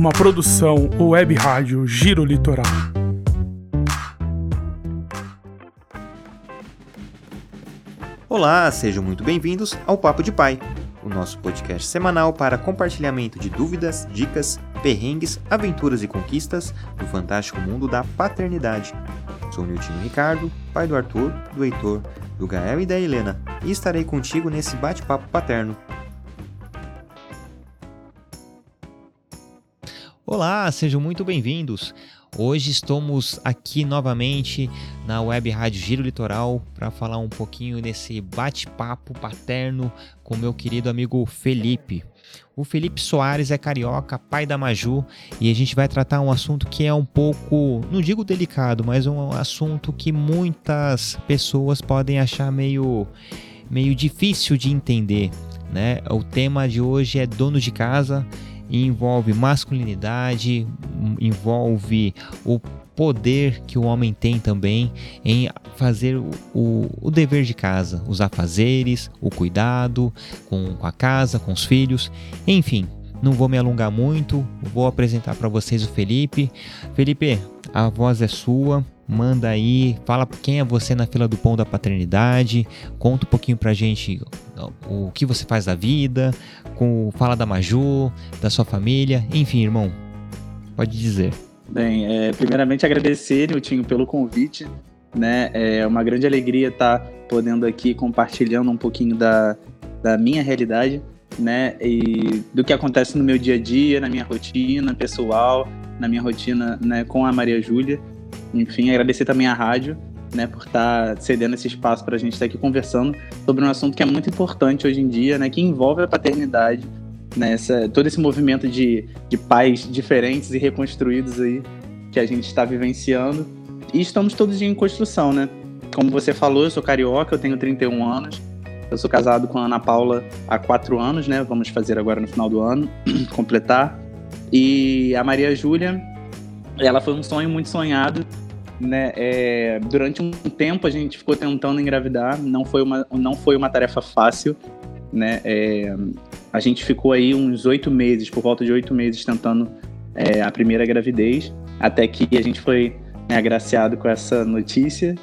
uma produção web rádio Giro Litoral. Olá, sejam muito bem-vindos ao Papo de Pai, o nosso podcast semanal para compartilhamento de dúvidas, dicas, perrengues, aventuras e conquistas do fantástico mundo da paternidade. Sou Niltinho Ricardo, pai do Arthur, do Heitor, do Gael e da Helena, e estarei contigo nesse bate-papo paterno. Olá, sejam muito bem-vindos. Hoje estamos aqui novamente na Web Rádio Giro Litoral para falar um pouquinho desse bate-papo paterno com meu querido amigo Felipe. O Felipe Soares é carioca, pai da Maju, e a gente vai tratar um assunto que é um pouco, não digo delicado, mas um assunto que muitas pessoas podem achar meio, meio difícil de entender. Né? O tema de hoje é dono de casa envolve masculinidade, envolve o poder que o homem tem também em fazer o, o, dever de casa, os afazeres, o cuidado com, com a casa, com os filhos, enfim. Não vou me alongar muito, vou apresentar para vocês o Felipe. Felipe, a voz é sua, manda aí, fala quem é você na fila do pão da paternidade, conta um pouquinho pra gente o que você faz da vida, com, fala da Maju, da sua família, enfim, irmão, pode dizer. Bem, é, primeiramente agradecer, Niltinho, pelo convite, né, é uma grande alegria estar podendo aqui compartilhando um pouquinho da, da minha realidade, né, e do que acontece no meu dia a dia, na minha rotina pessoal, na minha rotina, né, com a Maria Júlia, enfim, agradecer também à rádio, né, por estar tá cedendo esse espaço para a gente estar tá aqui conversando sobre um assunto que é muito importante hoje em dia, né, que envolve a paternidade, né, todo esse movimento de, de pais diferentes e reconstruídos aí que a gente está vivenciando. E estamos todos em construção, né? Como você falou, eu sou carioca, eu tenho 31 anos. Eu sou casado com a Ana Paula há quatro anos, né? Vamos fazer agora no final do ano, completar. E a Maria Júlia, ela foi um sonho muito sonhado, né? É, durante um tempo a gente ficou tentando engravidar, não foi uma, não foi uma tarefa fácil, né? É, a gente ficou aí uns oito meses, por volta de oito meses, tentando é, a primeira gravidez, até que a gente foi né, agraciado com essa notícia.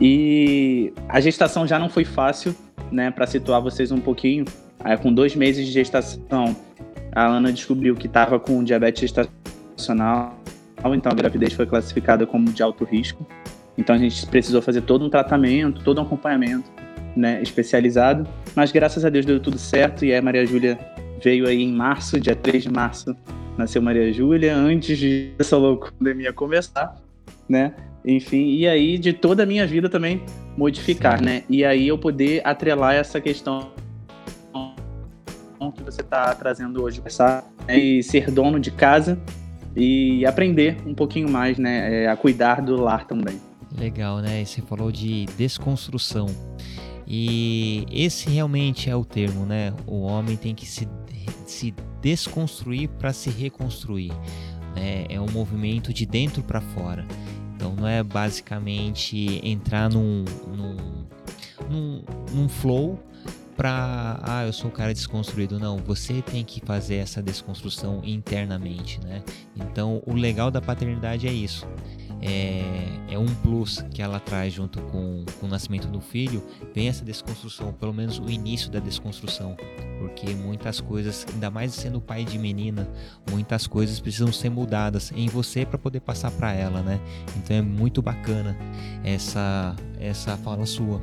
E a gestação já não foi fácil, né? Para situar vocês um pouquinho, com dois meses de gestação, a Ana descobriu que estava com diabetes gestacional então a gravidez foi classificada como de alto risco. Então a gente precisou fazer todo um tratamento, todo um acompanhamento né, especializado. Mas graças a Deus deu tudo certo e a Maria Júlia veio aí em março, dia 3 de março, nasceu Maria Júlia, antes de essa louca pandemia começar, né? Enfim, e aí de toda a minha vida também modificar, Sim. né? E aí eu poder atrelar essa questão que você está trazendo hoje, né? e ser dono de casa e aprender um pouquinho mais, né, é, a cuidar do lar também. Legal, né? Você falou de desconstrução. E esse realmente é o termo, né? O homem tem que se, se desconstruir para se reconstruir. Né? É um movimento de dentro para fora. Então não é basicamente entrar num, num, num, num flow para ah, eu sou um cara desconstruído. Não, você tem que fazer essa desconstrução internamente, né? Então, o legal da paternidade é isso. É, é um plus que ela traz junto com, com o nascimento do filho, vem essa desconstrução, pelo menos o início da desconstrução, porque muitas coisas, ainda mais sendo pai de menina, muitas coisas precisam ser mudadas em você para poder passar para ela, né? Então é muito bacana essa essa fala sua.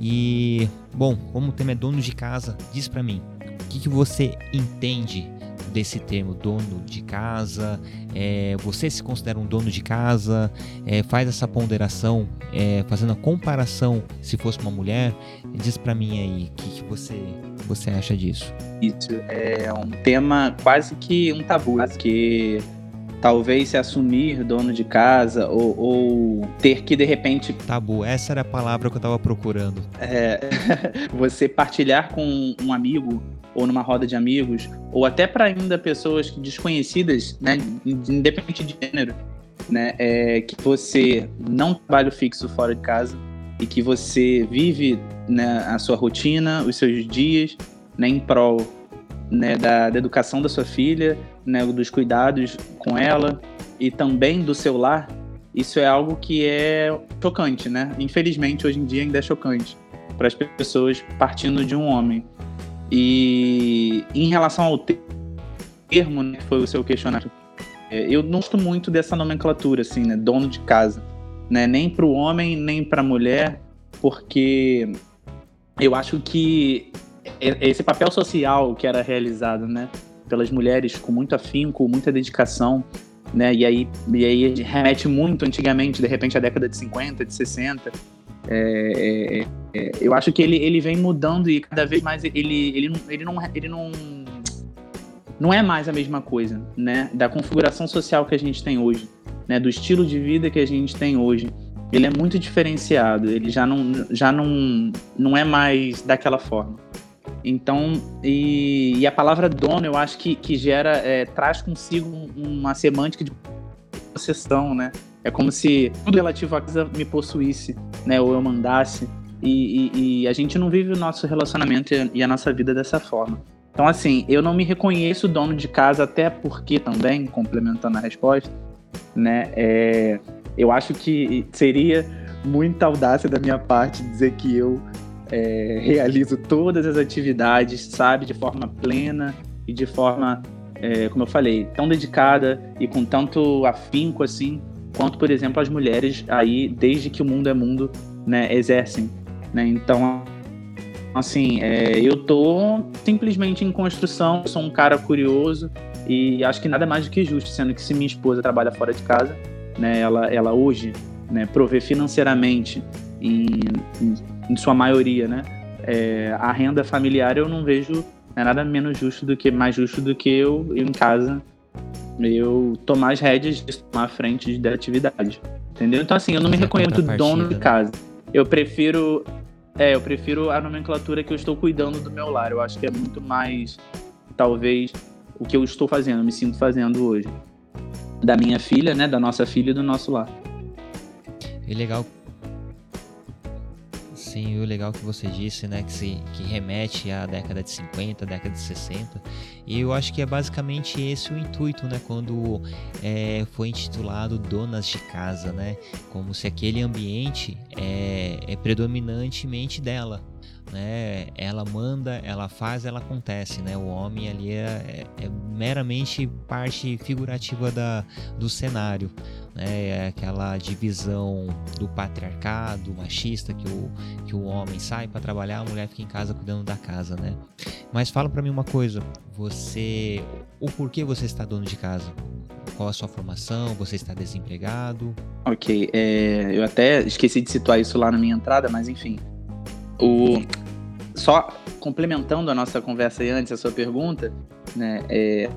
E, bom, como o tema é dono de casa, diz para mim, o que, que você entende desse termo dono de casa? É, você se considera um dono de casa? É, faz essa ponderação, é, fazendo a comparação se fosse uma mulher? Diz para mim aí, o que, que você, você acha disso? Isso é um tema quase que um tabu, porque talvez se assumir dono de casa ou, ou, ter que de repente. Tabu, essa era a palavra que eu tava procurando. É, você partilhar com um amigo ou numa roda de amigos, ou até para ainda pessoas desconhecidas, né, independente de gênero, né, é que você não trabalha fixo fora de casa e que você vive né, a sua rotina, os seus dias, né, em prol né, da, da, educação da sua filha, né, dos cuidados com ela e também do seu lar, isso é algo que é chocante, né? Infelizmente, hoje em dia ainda é chocante para as pessoas partindo de um homem. E em relação ao termo, né, que foi o seu questionário, é, eu não gosto muito dessa nomenclatura, assim, né? Dono de casa. Né? Nem para o homem, nem para a mulher, porque eu acho que esse papel social que era realizado, né? Pelas mulheres com muito afinco, muita dedicação, né? E aí, e aí remete muito antigamente, de repente, à década de 50, de 60. É, é, é, eu acho que ele, ele vem mudando e cada vez mais ele, ele, ele, não, ele não, não é mais a mesma coisa, né? Da configuração social que a gente tem hoje, né? Do estilo de vida que a gente tem hoje. Ele é muito diferenciado, ele já não, já não, não é mais daquela forma. Então, e, e, a palavra dono, eu acho que, que gera, é, traz consigo uma semântica de possessão, né? É como se tudo relativo à casa me possuísse, né? Ou eu mandasse. E, e, e a gente não vive o nosso relacionamento e a nossa vida dessa forma. Então, assim, eu não me reconheço dono de casa, até porque também, complementando a resposta, né? É, eu acho que seria muita audácia da minha parte dizer que eu é, realizo todas as atividades, sabe, de forma plena e de forma, é, como eu falei, tão dedicada e com tanto afinco assim, quanto, por exemplo, as mulheres aí, desde que o mundo é mundo, né, exercem. Né? Então, assim, é, eu tô simplesmente em construção, sou um cara curioso e acho que nada mais do que justo, sendo que se minha esposa trabalha fora de casa, né, ela, ela hoje né, provê financeiramente em, em em sua maioria, né? É, a renda familiar eu não vejo é nada menos justo do que mais justo do que eu, eu em casa eu tomar as rédeas de tomar a frente da atividade. Entendeu? Então assim, eu não me reconheço muito dono de né? casa. Eu prefiro é, eu prefiro a nomenclatura que eu estou cuidando do meu lar. Eu acho que é muito mais talvez o que eu estou fazendo, me sinto fazendo hoje. Da minha filha, né, da nossa filha e do nosso lar. É legal assim, o legal que você disse, né, que, se, que remete à década de 50, década de 60, e eu acho que é basicamente esse o intuito, né, quando é, foi intitulado Donas de Casa, né, como se aquele ambiente é, é predominantemente dela, né? Ela manda, ela faz, ela acontece, né? O homem ali é, é, é meramente parte figurativa da, do cenário, né? É aquela divisão do patriarcado machista que o, que o homem sai para trabalhar, a mulher fica em casa cuidando da casa, né? Mas fala para mim uma coisa, você, o porquê você está dono de casa? Qual a sua formação? Você está desempregado? Ok, é, eu até esqueci de situar isso lá na minha entrada, mas enfim, o, só complementando a nossa conversa aí antes, a sua pergunta, né, é,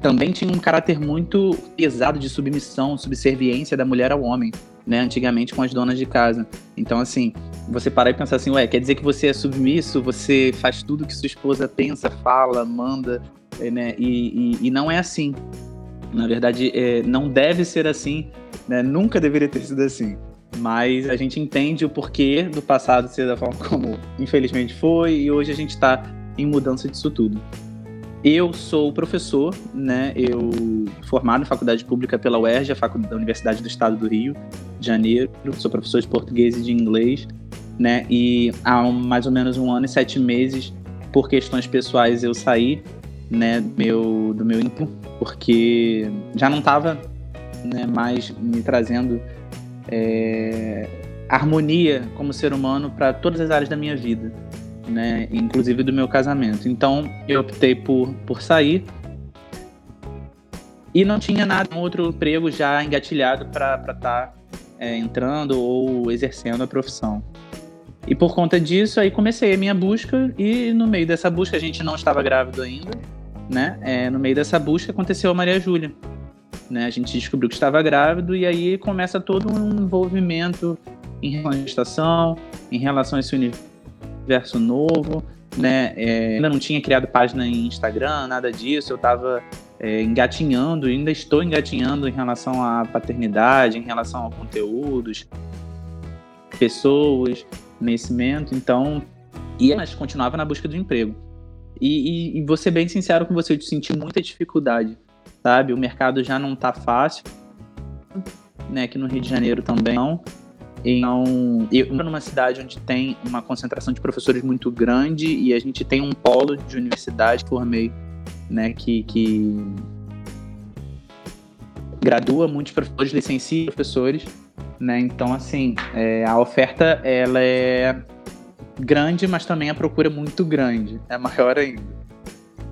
também tinha um caráter muito pesado de submissão, subserviência da mulher ao homem, né, antigamente com as donas de casa. Então, assim, você parar e pensar assim, ué, quer dizer que você é submisso, você faz tudo que sua esposa pensa, fala, manda, é, né, e, e, e não é assim. Na verdade, é, não deve ser assim, né, nunca deveria ter sido assim mas a gente entende o porquê do passado ser da forma como infelizmente foi e hoje a gente está em mudança disso tudo. Eu sou professor, né? Eu formado em faculdade pública pela UERJ, a faculdade da Universidade do Estado do Rio de Janeiro. Sou professor de português e de inglês, né? E há mais ou menos um ano e sete meses, por questões pessoais, eu saí, né? Meu do meu porque já não estava, né? Mais me trazendo é, harmonia como ser humano para todas as áreas da minha vida, né? Inclusive do meu casamento. Então eu optei por, por sair e não tinha nada, um outro emprego já engatilhado para estar tá, é, entrando ou exercendo a profissão. E por conta disso, aí comecei a minha busca e no meio dessa busca, a gente não estava grávido ainda, né? É, no meio dessa busca aconteceu a Maria Júlia. Né? A gente descobriu que estava grávido e aí começa todo um envolvimento em relação à gestação, em relação a esse universo novo, né? É, ainda não tinha criado página em Instagram, nada disso. Eu estava é, engatinhando, ainda estou engatinhando em relação à paternidade, em relação a conteúdos, pessoas, conhecimento. Então, ia, mas continuava na busca do emprego. E, e, e vou ser bem sincero com você, eu senti muita dificuldade, sabe? O mercado já não tá fácil, né? Aqui no Rio de Janeiro também não. Então, eu moro numa cidade onde tem uma concentração de professores muito grande e a gente tem um polo de universidade que formei, né, que, que gradua muitos professores, licencia professores, né? Então, assim, é, a oferta ela é grande, mas também a procura é muito grande, é maior ainda.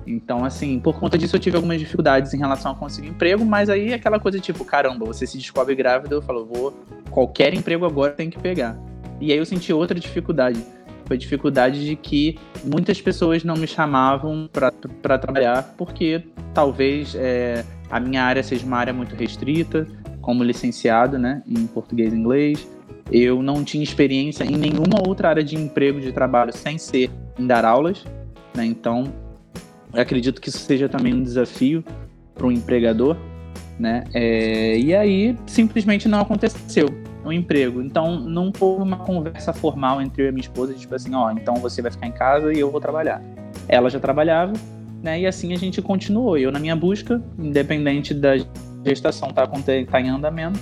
Então, assim, por conta disso eu tive algumas dificuldades em relação a conseguir emprego, mas aí é aquela coisa tipo, caramba, você se descobre grávida, eu falo, vou, qualquer emprego agora tem que pegar. E aí eu senti outra dificuldade. Foi a dificuldade de que muitas pessoas não me chamavam para trabalhar, porque talvez é, a minha área seja uma área muito restrita, como licenciado, né, em português e inglês. Eu não tinha experiência em nenhuma outra área de emprego, de trabalho, sem ser em dar aulas, né, então acredito que isso seja também um desafio para um empregador, né? É, e aí simplesmente não aconteceu um emprego. Então não houve uma conversa formal entre eu e minha esposa, tipo assim, ó, então você vai ficar em casa e eu vou trabalhar. Ela já trabalhava, né? E assim a gente continuou. Eu na minha busca, independente da gestação tá, tá em andamento,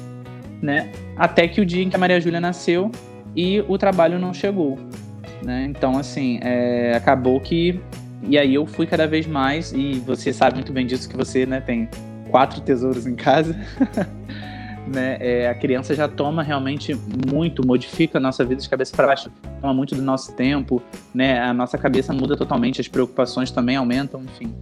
né? Até que o dia em que a Maria Júlia nasceu e o trabalho não chegou, né? Então assim, é, acabou que e aí eu fui cada vez mais, e você sabe muito bem disso, que você né, tem quatro tesouros em casa. né? É, a criança já toma realmente muito, modifica a nossa vida de cabeça para baixo, toma muito do nosso tempo, né? A nossa cabeça muda totalmente, as preocupações também aumentam, enfim.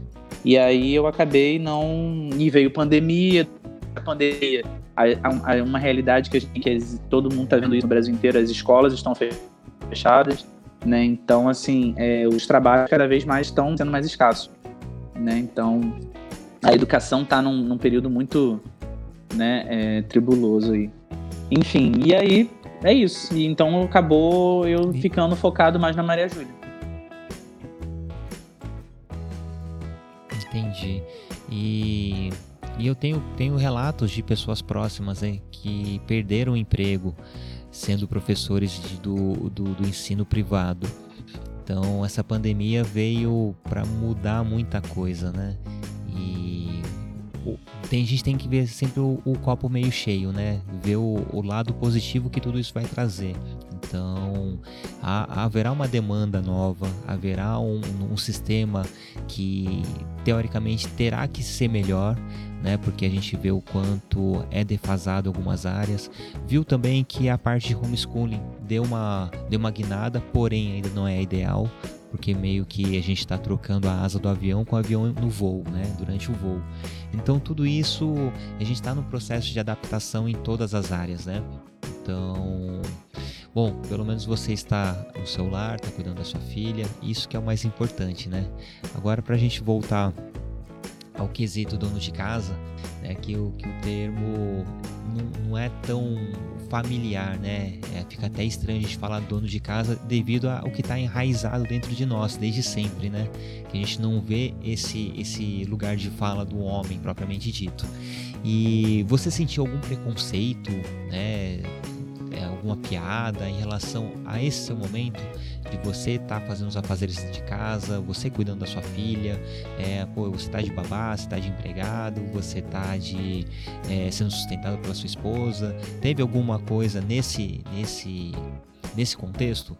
E aí eu acabei não. E veio pandemia, a pandemia, a uma realidade que, gente, que todo mundo está vendo isso no Brasil inteiro, as escolas estão fechadas né? Então, assim, é, os trabalhos cada vez mais estão sendo mais escassos, né? Então, a educação está num, num, período muito, né, é, tribuloso aí. Enfim, e aí é isso. E então acabou eu ficando focado mais na Maria Júlia. Entendi. E, e eu tenho, tenho relatos de pessoas próximas hein, que perderam o emprego sendo professores de, do, do, do ensino privado. Então essa pandemia veio para mudar muita coisa, né? E tem, a gente tem que ver sempre o, o copo meio cheio, né? Ver o, o, lado positivo que tudo isso vai trazer. Então, há, haverá uma demanda nova, haverá um, um sistema que teoricamente terá que ser melhor, né? Porque a gente vê o quanto é defasado algumas áreas. Viu também que a parte de homeschooling deu uma, deu uma guinada, porém ainda não é ideal, porque meio que a gente está trocando a asa do avião com o avião no voo, né? Durante o voo. Então tudo isso a gente está no processo de adaptação em todas as áreas, né? Então, bom, pelo menos você está no seu lar, está cuidando da sua filha, isso que é o mais importante, né? Agora para a gente voltar ao quesito dono de casa, né, que, o, que o termo não, não é tão familiar, né? É, fica até estranho a gente falar dono de casa devido ao que está enraizado dentro de nós desde sempre, né? Que a gente não vê esse, esse lugar de fala do homem propriamente dito. E você sentiu algum preconceito, né? É, alguma piada em relação a esse seu momento de você estar tá fazendo os afazeres de casa, você cuidando da sua filha, é, pô, você está de babá, você está de empregado, você está de é, sendo sustentado pela sua esposa. Teve alguma coisa nesse nesse nesse contexto?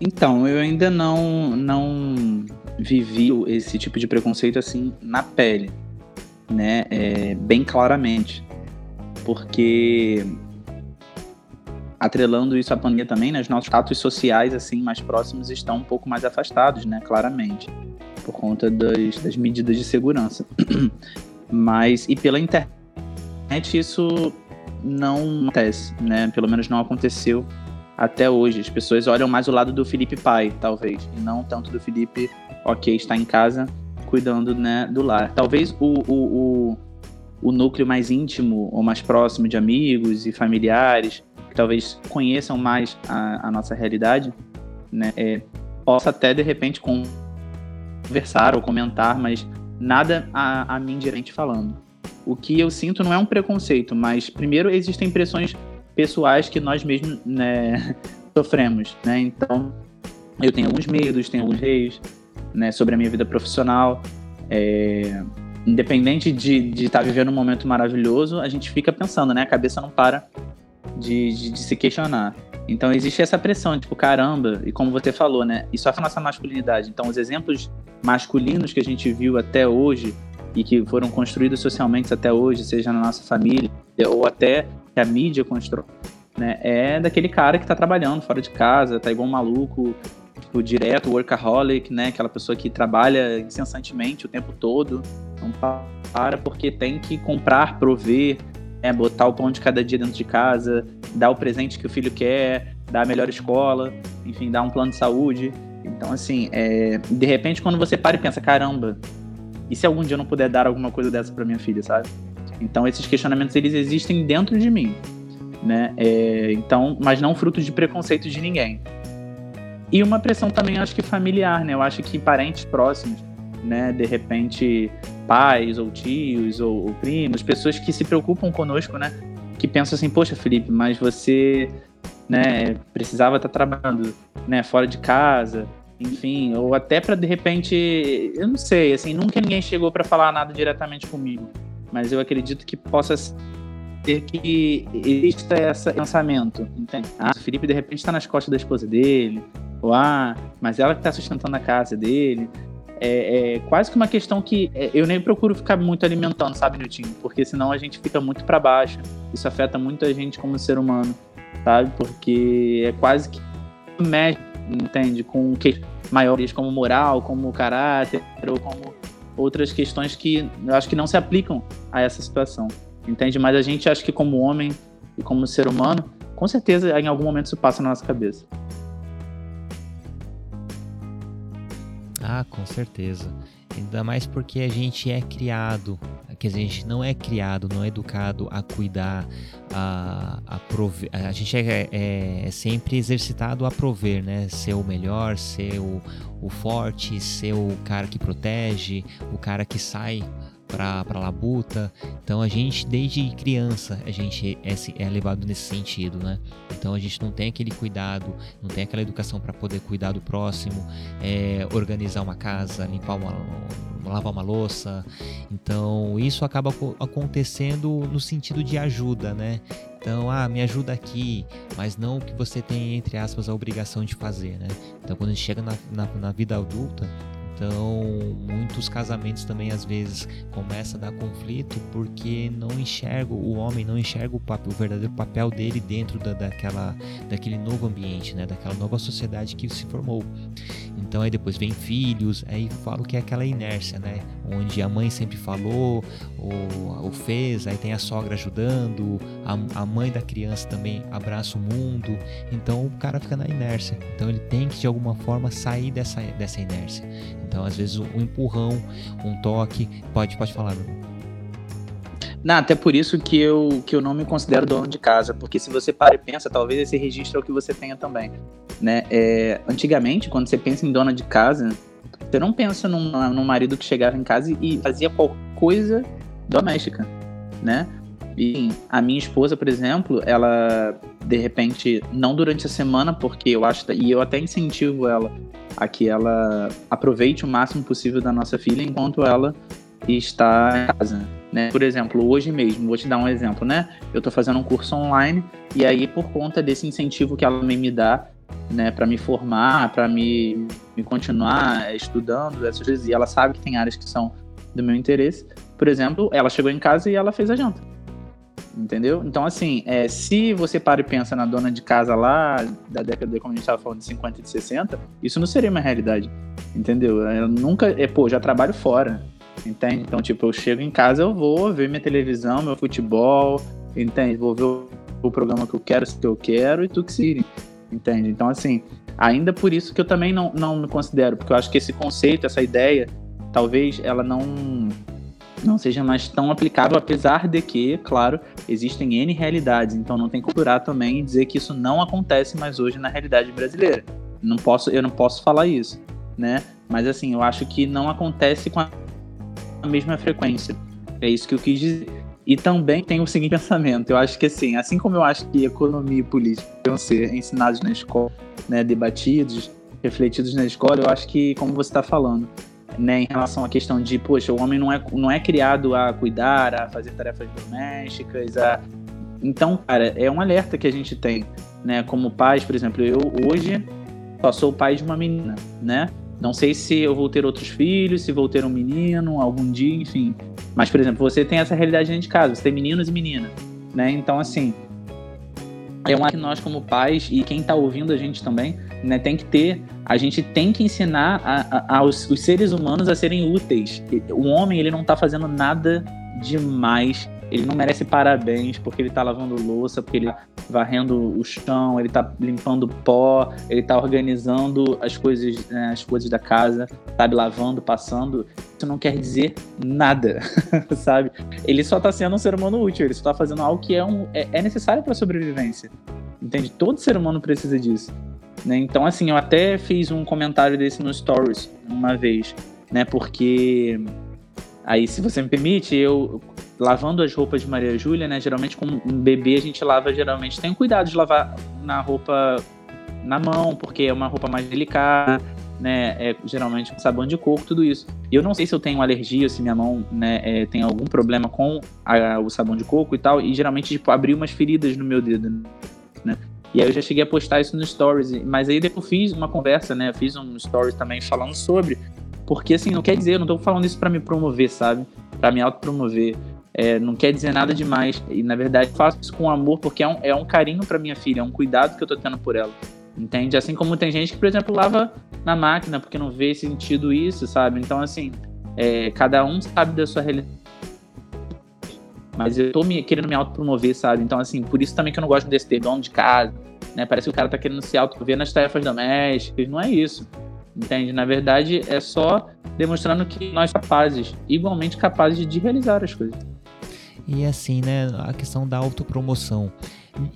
Então, eu ainda não não vivi esse tipo de preconceito assim na pele, né? É, bem claramente, porque atrelando isso à pandemia também, né, os nossos status sociais assim mais próximos estão um pouco mais afastados, né, claramente, por conta das, das medidas de segurança. Mas e pela internet isso não acontece, né? Pelo menos não aconteceu até hoje. As pessoas olham mais o lado do Felipe pai, talvez, e não tanto do Felipe, ok, está em casa cuidando, né, do lar. Talvez o, o, o, o núcleo mais íntimo ou mais próximo de amigos e familiares que talvez conheçam mais a, a nossa realidade, né, é, possa até de repente conversar ou comentar, mas nada a, a mim diretamente falando. O que eu sinto não é um preconceito, mas primeiro existem pressões pessoais que nós mesmos né, sofremos, né? Então eu tenho alguns medos, tenho alguns reios, né, sobre a minha vida profissional. É, independente de estar tá vivendo um momento maravilhoso, a gente fica pensando, né? A cabeça não para de, de, de, se questionar. Então existe essa pressão, tipo, caramba, e como você falou, né? Isso afeta a nossa masculinidade. Então os exemplos masculinos que a gente viu até hoje e que foram construídos socialmente até hoje, seja na nossa família ou até que a mídia constrói, né? É daquele cara que tá trabalhando fora de casa, tá igual um maluco, tipo, direto, workaholic, né? Aquela pessoa que trabalha incessantemente o tempo todo, não para porque tem que comprar, prover, né? botar o pão de cada dia dentro de casa, dar o presente que o filho quer, dar a melhor escola, enfim, dar um plano de saúde. Então, assim, é... de repente, quando você para e pensa, caramba, e se algum dia eu não puder dar alguma coisa dessa para minha filha, sabe? Então, esses questionamentos, eles existem dentro de mim, né? É... Então, mas não fruto de preconceito de ninguém. E uma pressão também, acho que familiar, né? Eu acho que parentes próximos, né? De repente, pais ou tios ou, ou primos, pessoas que se preocupam conosco, né? Que pensam assim, poxa, Felipe, mas você, né? Precisava estar trabalhando, né? Fora de casa, enfim, ou até para de repente, eu não sei, assim, nunca ninguém chegou para falar nada diretamente comigo, mas eu acredito que possa ter que exista esse pensamento, entende? Ah, o Felipe de repente está nas costas da esposa dele, ou ah, mas ela que está sustentando a casa dele. É, é, quase que uma questão que é, eu nem procuro ficar muito alimentando, sabe, Nilton? Porque senão a gente fica muito para baixo. Isso afeta muito a gente como ser humano, sabe? Porque é quase que mexe, entende? Com que maiores como moral, como caráter, ou como outras questões que eu acho que não se aplicam a essa situação, entende? Mas a gente acha que como homem e como ser humano, com certeza em algum momento isso passa na nossa cabeça. Ah, com certeza. Ainda mais porque a gente é criado, que a gente não é criado, não é educado a cuidar, a, a prover. A gente é, é, é, sempre exercitado a prover, né? Ser o melhor, ser o, o forte, ser o cara que protege, o cara que sai para para labuta. Então a gente desde criança a gente é, é, levado nesse sentido, né? Então a gente não tem aquele cuidado, não tem aquela educação para poder cuidar do próximo, é, organizar uma casa, limpar uma lavar uma louça. Então isso acaba acontecendo no sentido de ajuda, né? Então, ah, me ajuda aqui, mas não o que você tem, entre aspas, a obrigação de fazer, né? Então, quando a gente chega na, na, na vida adulta, então, muitos casamentos também às vezes começam a dar conflito porque não enxerga o homem não enxerga o, papel, o verdadeiro papel dele dentro da, daquela, daquele novo ambiente, né? Daquela nova sociedade que se formou. Então aí depois vem filhos, aí falo que é aquela inércia, né? Onde a mãe sempre falou, ou, ou fez, aí tem a sogra ajudando, a, a mãe da criança também abraça o mundo. Então o cara fica na inércia. Então ele tem que de alguma forma sair dessa, dessa inércia. Então às vezes um empurrão, um toque, pode, pode falar, Bruno. Não, até por isso que eu, que eu não me considero dono de casa, porque se você para e pensa, talvez esse registro é o que você tenha também. Né? É, antigamente, quando você pensa em dona de casa, você não pensa num, num marido que chegava em casa e fazia qualquer coisa doméstica, né? E a minha esposa, por exemplo, ela de repente, não durante a semana, porque eu acho, e eu até incentivo ela a que ela aproveite o máximo possível da nossa filha enquanto ela está em casa. Né? Por exemplo, hoje mesmo, vou te dar um exemplo, né? Eu estou fazendo um curso online e aí por conta desse incentivo que ela me dá, né, para me formar, para me, me continuar estudando essas coisas, e ela sabe que tem áreas que são do meu interesse. Por exemplo, ela chegou em casa e ela fez a janta. Entendeu? Então, assim, é, se você para e pensa na dona de casa lá, da década, como a gente estava falando, de 50 e de 60, isso não seria uma realidade. Entendeu? Eu nunca. É, pô, já trabalho fora. Entende? Então, tipo, eu chego em casa, eu vou ver minha televisão, meu futebol, entende? Vou ver o, o programa que eu quero, se eu quero, e tu que se entende? Então, assim, ainda por isso que eu também não, não me considero, porque eu acho que esse conceito, essa ideia, talvez ela não não seja mais tão aplicável, apesar de que, claro, existem N realidades, então não tem que curar também e dizer que isso não acontece mais hoje na realidade brasileira. Não posso, eu não posso falar isso, né? Mas assim, eu acho que não acontece com a a mesma frequência. É isso que eu quis dizer. E também tem o seguinte pensamento: eu acho que assim, assim como eu acho que economia e política devem ser ensinados na escola, né, debatidos, refletidos na escola, eu acho que, como você está falando, né, em relação à questão de, poxa, o homem não é, não é criado a cuidar, a fazer tarefas domésticas, a... Então, cara, é um alerta que a gente tem, né, como pais, por exemplo, eu hoje só sou pai de uma menina, né, não sei se eu vou ter outros filhos, se vou ter um menino algum dia, enfim. Mas, por exemplo, você tem essa realidade dentro de casa, você tem meninos e meninas, né? Então, assim, é uma que nós como pais e quem está ouvindo a gente também, né, tem que ter, a gente tem que ensinar a, a, aos os seres humanos a serem úteis. O homem ele não está fazendo nada demais ele não merece parabéns porque ele tá lavando louça, porque ele tá varrendo o chão, ele tá limpando pó, ele tá organizando as coisas, né, as coisas da casa, sabe, lavando, passando. Isso não quer dizer nada, sabe? Ele só tá sendo um ser humano útil, ele só tá fazendo algo que é, um, é, é necessário para sobrevivência. Entende? Todo ser humano precisa disso. Né? Então, assim, eu até fiz um comentário desse no Stories uma vez, né? Porque aí, se você me permite, eu lavando as roupas de Maria Júlia, né? Geralmente com um bebê a gente lava geralmente tem cuidado de lavar na roupa na mão, porque é uma roupa mais delicada, né? É geralmente com sabão de coco, tudo isso. E eu não sei se eu tenho alergia, se minha mão, né, é, tem algum problema com a, o sabão de coco e tal, e geralmente tipo abri umas feridas no meu dedo, né? E aí eu já cheguei a postar isso no stories, mas aí depois fiz uma conversa, né? Fiz um stories também falando sobre, porque assim, não quer dizer, eu não tô falando isso para me promover, sabe? Para me autopromover. É, não quer dizer nada demais. E na verdade faço isso com amor porque é um, é um carinho para minha filha, é um cuidado que eu tô tendo por ela. Entende? Assim como tem gente que, por exemplo, lava na máquina porque não vê sentido isso, sabe? Então, assim, é, cada um sabe da sua realidade. Mas eu tô me, querendo me autopromover, sabe? Então, assim, por isso também que eu não gosto desse ter dono de casa, né? Parece que o cara tá querendo se autopromover nas tarefas domésticas. Não é isso. Entende? Na verdade, é só demonstrando que nós capazes, igualmente capazes de realizar as coisas. E assim, né, a questão da autopromoção.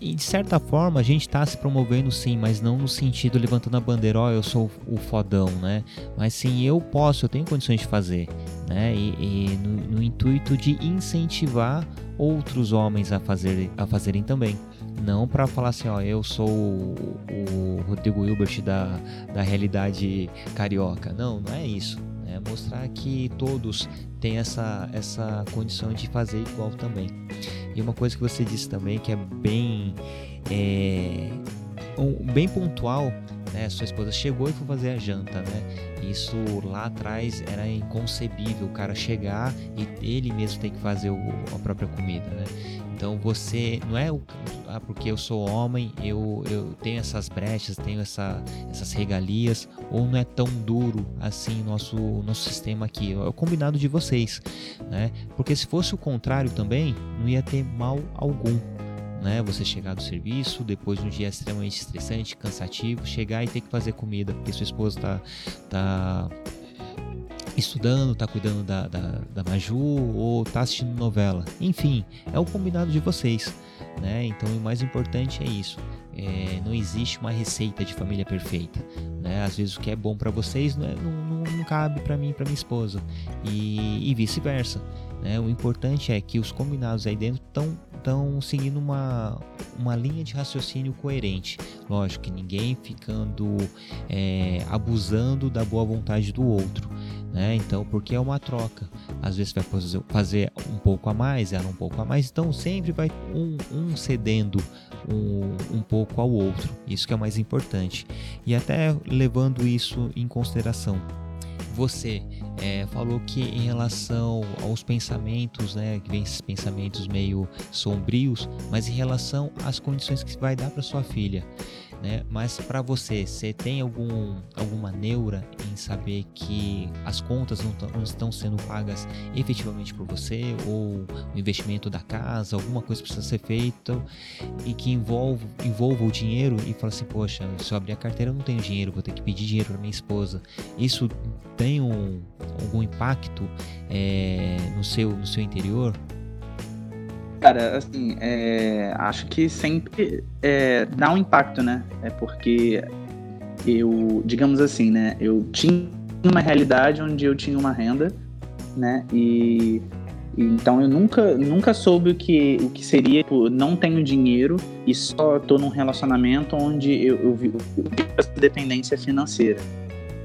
E de certa forma a gente está se promovendo sim, mas não no sentido levantando a bandeira, ó, oh, eu sou o fodão, né? Mas sim, eu posso, eu tenho condições de fazer, né? E, e no, no, intuito de incentivar outros homens a, fazer, a fazerem também. Não para falar assim, ó, eu sou o, o Rodrigo Hilbert da, da realidade carioca. Não, não é isso é mostrar que todos têm essa, essa condição de fazer igual também. E uma coisa que você disse também que é bem, é, um, bem pontual, né? Sua esposa chegou e foi fazer a janta, né? Isso lá atrás era inconcebível o cara chegar e ele mesmo ter que fazer o, a própria comida, né? Então você não é o, ah, porque eu sou homem, eu, eu tenho essas brechas, tenho essa, essas regalias, ou não é tão duro assim nosso nosso sistema aqui. É o combinado de vocês, né? Porque se fosse o contrário também, não ia ter mal algum. Né? Você chegar do serviço, depois de um dia extremamente estressante, cansativo, chegar e ter que fazer comida, porque sua esposa tá, tá estudando, tá cuidando da, da, da Maju ou tá assistindo novela. Enfim, é o combinado de vocês. Né? Então o mais importante é isso. É, não existe uma receita de família perfeita. Né? Às vezes o que é bom para vocês não, é, não, não, cabe para mim para minha esposa. E, e vice-versa. Né? O importante é que os combinados aí dentro estão estão seguindo uma, uma linha de raciocínio coerente. Lógico que ninguém ficando é, abusando da boa vontade do outro. Né? Então, porque é uma troca. Às vezes vai fazer um pouco a mais, ela um pouco a mais. Então, sempre vai um, um cedendo um, um pouco ao outro. Isso que é o mais importante. E até levando isso em consideração. Você é, falou que em relação aos pensamentos, né, que vem esses pensamentos meio sombrios, mas em relação às condições que vai dar para sua filha, né? Mas para você, você tem algum, alguma neura em saber que as contas não, não, estão sendo pagas efetivamente por você ou o investimento da casa, alguma coisa precisa ser feita e que envolve, envolva o dinheiro e fala assim, poxa, se eu abrir a carteira eu não tenho dinheiro, vou ter que pedir dinheiro para minha esposa. Isso tem um, algum impacto é, no, seu, no seu interior? Cara, assim, é, acho que sempre é, dá um impacto, né? É porque eu, digamos assim, né? Eu tinha uma realidade onde eu tinha uma renda, né? E Então eu nunca, nunca soube o que, o que seria, tipo, não tenho dinheiro e só tô num relacionamento onde eu, eu, essa dependência financeira.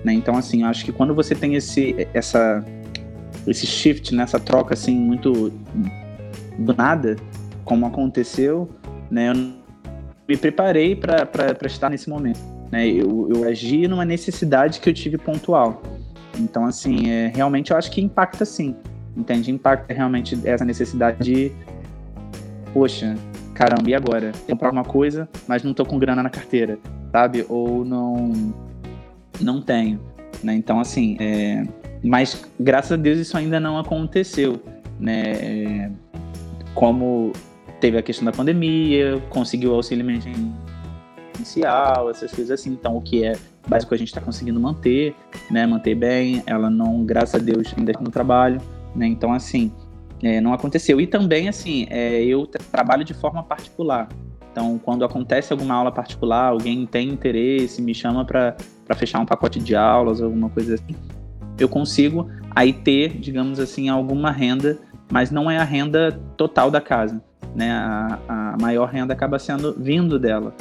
Né? Então, assim, eu acho que quando você tem esse, essa, esse shift, nessa né? troca assim, muito do nada, como aconteceu, né? Eu me preparei para estar nesse momento. Né? Eu, eu agi numa necessidade que eu tive pontual. Então, assim, é, realmente eu acho que impacta sim entende? Impacta realmente essa necessidade de, poxa, caramba, e agora? Comprar uma coisa, mas não tô com grana na carteira, sabe? Ou não, não tenho, né? Então, assim, é... mas graças a Deus isso ainda não aconteceu, né? É... Como teve a questão da pandemia, conseguiu o auxílio emergencial, essas coisas assim. Então, o que é básico a gente está conseguindo manter, né? Manter bem. Ela não, graças a Deus, ainda está no trabalho. Né? Então, assim, é, não aconteceu. E também, assim, é, eu trabalho de forma particular. Então, quando acontece alguma aula particular, alguém tem interesse, me chama para fechar um pacote de aulas, alguma coisa assim, eu consigo aí ter, digamos assim, alguma renda, mas não é a renda total da casa. Né? A, a maior renda acaba sendo vindo dela.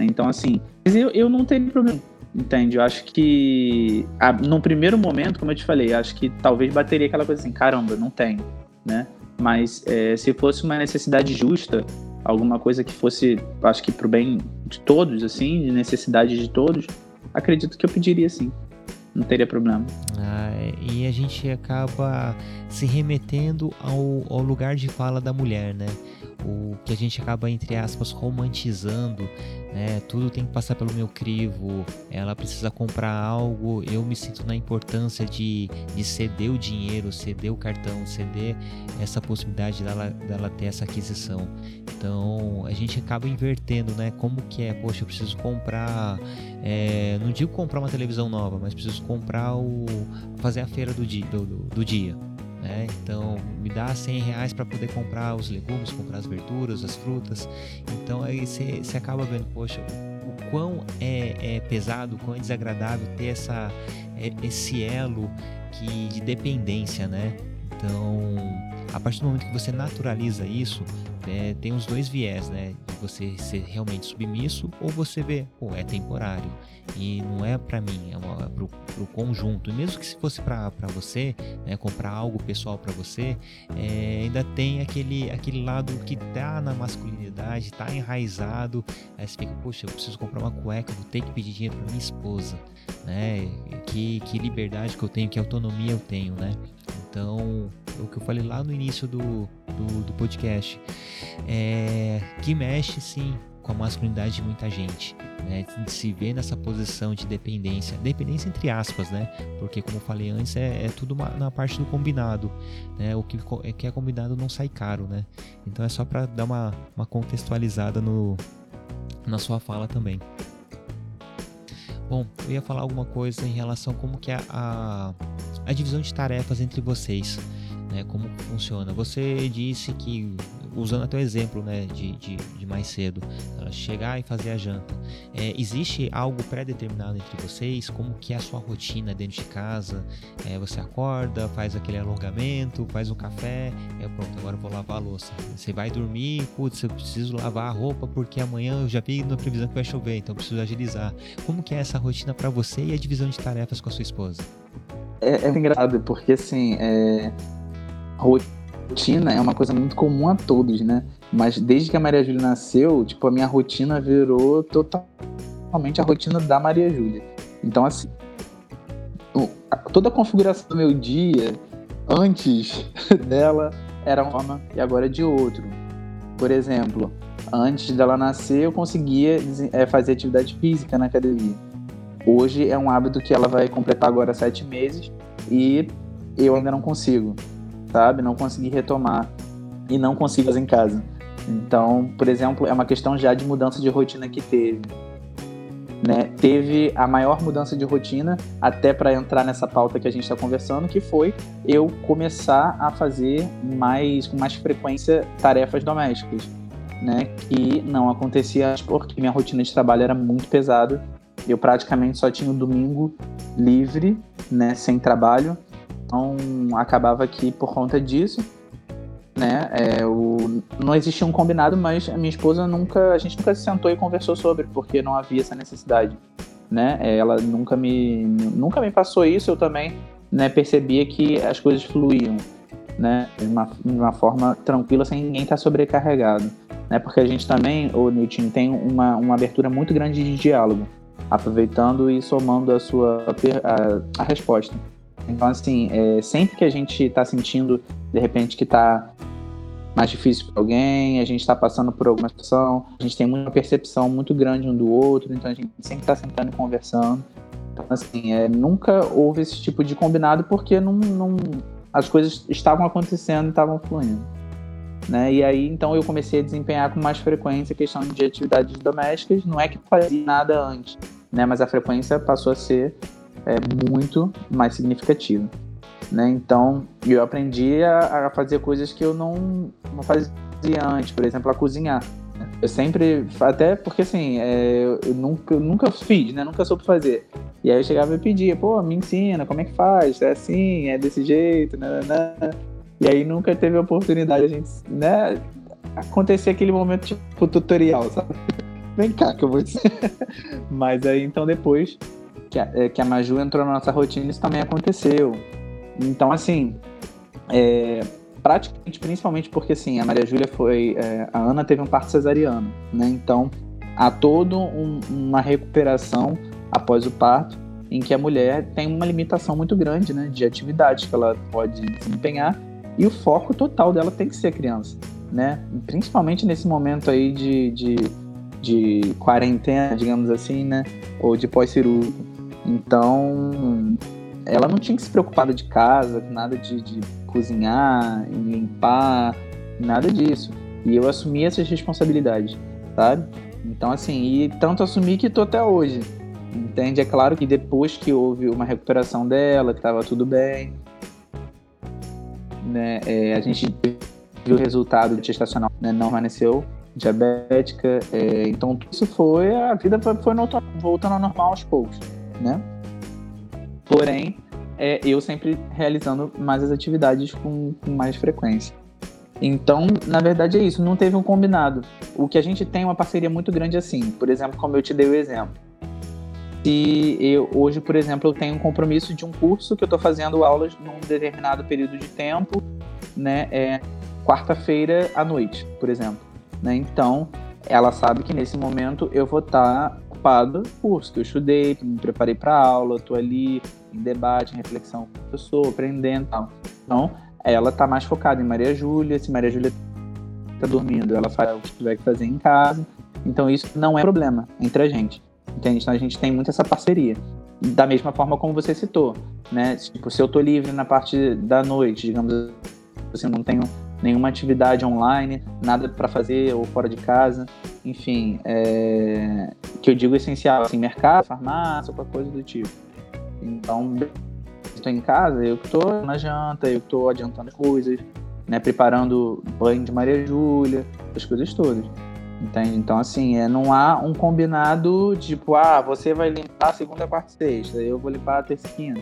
Então, assim, eu, eu não tenho problema Entende? Eu acho que a, no primeiro momento, como eu te falei, acho que talvez bateria aquela coisa assim, caramba, não tenho, né? Mas é, se fosse uma necessidade justa, alguma coisa que fosse, acho que pro bem de todos, assim, de necessidade de todos, acredito que eu pediria sim. Não teria problema. Ah, e a gente acaba se remetendo ao, ao lugar de fala da mulher, né? o que a gente acaba, entre aspas, romantizando, né? Tudo tem que passar pelo meu crivo, ela precisa comprar algo, eu me sinto na importância de, de ceder o dinheiro, ceder o cartão, ceder essa possibilidade dela, dela ter essa aquisição. Então a gente acaba invertendo, né? Como que é, poxa, eu preciso comprar, é, não digo comprar uma televisão nova, mas preciso comprar o. fazer a feira do dia. Do, do, do dia né? Então, me dá 100 reais para poder comprar os legumes, comprar as verduras, as frutas. Então, aí você acaba vendo, poxa, o quão é, é, pesado, o quão é desagradável ter essa, é, esse elo que, de dependência, né? Então, a partir do momento que você naturaliza isso, é, tem os dois viés, né? De você ser realmente submisso ou você vê, pô, é temporário e não é para mim, é, uma, é pro, pro conjunto. E mesmo que se fosse para você, né, comprar algo pessoal para você, é, ainda tem aquele, aquele lado que tá na masculinidade, tá enraizado. Aí você fica, poxa, eu preciso comprar uma cueca, vou ter que pedir dinheiro para minha esposa, né? Que, que liberdade que eu tenho, que autonomia eu tenho, né? Então, o que eu falei lá no início do, do, do podcast, é, que mexe sim com a masculinidade de muita gente, né? Se ver nessa posição de dependência, dependência entre aspas, né? Porque como falei antes, é, é tudo uma, na parte do combinado, né? O que é, que é combinado não sai caro, né? Então é só para dar uma, uma contextualizada no, na sua fala também. Bom, eu ia falar alguma coisa em relação como que é a, a divisão de tarefas entre vocês né? Como funciona? Você disse que, usando até o exemplo né, de, de, de mais cedo, chegar e fazer a janta, é, existe algo pré-determinado entre vocês? Como que é a sua rotina dentro de casa? É, você acorda, faz aquele alongamento, faz um café, é pronto, agora eu vou lavar a louça. Você vai dormir, putz, eu preciso lavar a roupa porque amanhã eu já vi na previsão que vai chover, então eu preciso agilizar. Como que é essa rotina para você e a divisão de tarefas com a sua esposa? É, é engraçado, porque assim, é, rotina é uma coisa muito comum a todos, né? Mas desde que a Maria Júlia nasceu, tipo, a minha rotina virou totalmente a rotina da Maria Júlia. Então, assim, toda a configuração do meu dia antes dela era uma e agora é de outro. Por exemplo, antes dela nascer, eu conseguia é, fazer atividade física na academia. Hoje é um hábito que ela vai completar agora sete meses e eu ainda não consigo sabe? Não consegui retomar e não consigo fazer em casa. Então, por exemplo, é uma questão já de mudança de rotina que teve. Né? Teve a maior mudança de rotina, até para entrar nessa pauta que a gente está conversando, que foi eu começar a fazer mais com mais frequência tarefas domésticas, né? Que não acontecia porque minha rotina de trabalho era muito pesada. Eu praticamente só tinha o domingo livre, né? Sem trabalho Então, acabava que por conta disso, né, é, o, não existia um combinado, mas a minha esposa nunca, a gente nunca se sentou e conversou sobre, porque não havia essa necessidade, né? Ela nunca me, nunca me passou isso, eu também, né, percebia que as coisas fluíam, né, de uma, de uma forma tranquila, sem ninguém estar sobrecarregado, né? Porque a gente também, o Newton, tem uma, uma abertura muito grande de diálogo, aproveitando e somando a sua a, a resposta. Então, assim, é, sempre que a gente está sentindo, de repente, que está mais difícil para alguém, a gente está passando por alguma situação, a gente tem uma percepção muito grande um do outro, então a gente sempre está sentando e conversando. Então, assim, é, nunca houve esse tipo de combinado porque não, não as coisas estavam acontecendo e estavam fluindo. Né? E aí, então, eu comecei a desempenhar com mais frequência a questão de atividades domésticas. Não é que fazia nada antes, né? mas a frequência passou a ser é, muito mais significativa. Né? Então, eu aprendi a, a, fazer coisas que eu não, não fazia antes, por exemplo, a cozinhar. Né? Eu sempre, até porque assim, é, eu, nunca, eu nunca fiz, né? Nunca soube fazer. E aí eu chegava e pedia, pô, me ensina, como é que faz? É assim, é desse jeito, né? né, né. E aí nunca teve a oportunidade a gente, né? Acontecer aquele momento tipo tutorial, sabe? Vem cá que eu vou dizer. Mas aí então depois que a, é, que a Maju entrou na nossa rotina, isso também aconteceu. Então, assim, é, praticamente, principalmente porque, assim, a Maria Júlia foi... É, a Ana teve um parto cesariano, né? Então, há toda um, uma recuperação após o parto em que a mulher tem uma limitação muito grande, né? De atividades que ela pode desempenhar e o foco total dela tem que ser a criança, né? Principalmente nesse momento aí de, de, de quarentena, digamos assim, né? Ou de pós-cirúrgico. Então, ela não tinha que se preocupar de casa, nada de, de cozinhar, limpar, nada disso. E eu assumi essas responsabilidades, sabe? Então, assim, e tanto assumi que tô até hoje. Entende? É claro que depois que houve uma recuperação dela, que tava tudo bem, né? É, a gente viu o resultado de gestacional, né? Não permaneceu diabética. É, então, isso foi, a vida foi, foi voltando ao normal aos poucos, né? Porém, é, eu sempre realizando mais as atividades com, com mais frequência. Então, na verdade é isso, não teve um combinado. O que a gente tem é uma parceria muito grande assim, por exemplo, como eu te dei o exemplo. Se eu hoje, por exemplo, eu tenho um compromisso de um curso que eu estou fazendo aulas num determinado período de tempo, né, é quarta-feira à noite, por exemplo, né? Então, ela sabe que nesse momento eu vou estar tá ocupado curso que eu estudei, me preparei para aula, estou ali em debate, em reflexão com o professor, aprendendo e tal. Então, ela está mais focada em Maria Júlia, se Maria Júlia está dormindo, ela faz o que tiver que fazer em casa. Então, isso não é problema entre a gente. Entende? Então, a gente tem muito essa parceria. Da mesma forma como você citou, né? Tipo, se eu estou livre na parte da noite, digamos assim, não tenho nenhuma atividade online, nada para fazer ou fora de casa, enfim, é, que eu digo essencial, assim, mercado, farmácia, qualquer coisa do tipo. Então, estou em casa, eu que estou na janta, eu que estou adiantando as coisas, né, preparando banho de Maria Júlia, as coisas todas. Entende? Então, assim, é, não há um combinado tipo, ah, você vai limpar segunda, quarta e sexta, eu vou limpar a terça e quinta.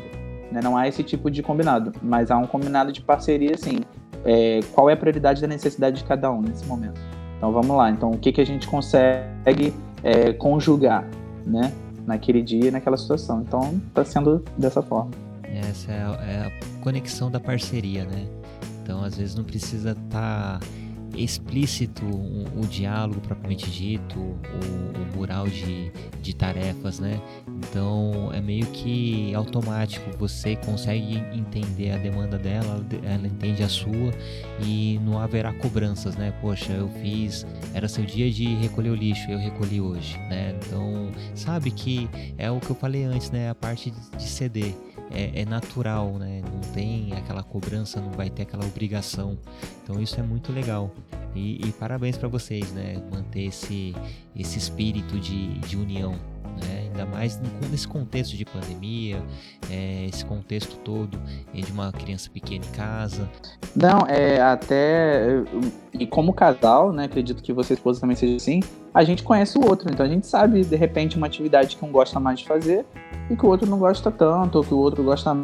Né? Não há esse tipo de combinado, mas há um combinado de parceria, assim, é, qual é a prioridade da necessidade de cada um nesse momento. Então vamos lá. Então o que, que a gente consegue é, conjugar, né? Naquele dia, naquela situação. Então está sendo dessa forma. Essa é a, é a, conexão da parceria, né? Então às vezes não precisa estar tá explícito o, o diálogo propriamente dito, o, o mural de, de tarefas, né? Então é meio que automático, você consegue entender a demanda dela, ela entende a sua e não haverá cobranças, né? Poxa, eu fiz, era seu dia de recolher o lixo, eu recolhi hoje, né? Então sabe que é o que eu falei antes, né? A parte de ceder é, é, natural, né? Não tem aquela cobrança, não vai ter aquela obrigação. Então isso é muito legal. E, e parabéns para vocês, né? Manter esse, esse espírito de, de união. Ainda mais nesse contexto de pandemia, é, esse contexto todo de uma criança pequena em casa. Não, é até. E como casal, né? Acredito que você esposa também seja assim. A gente conhece o outro, então a gente sabe, de repente, uma atividade que um gosta mais de fazer e que o outro não gosta tanto, ou que o outro gosta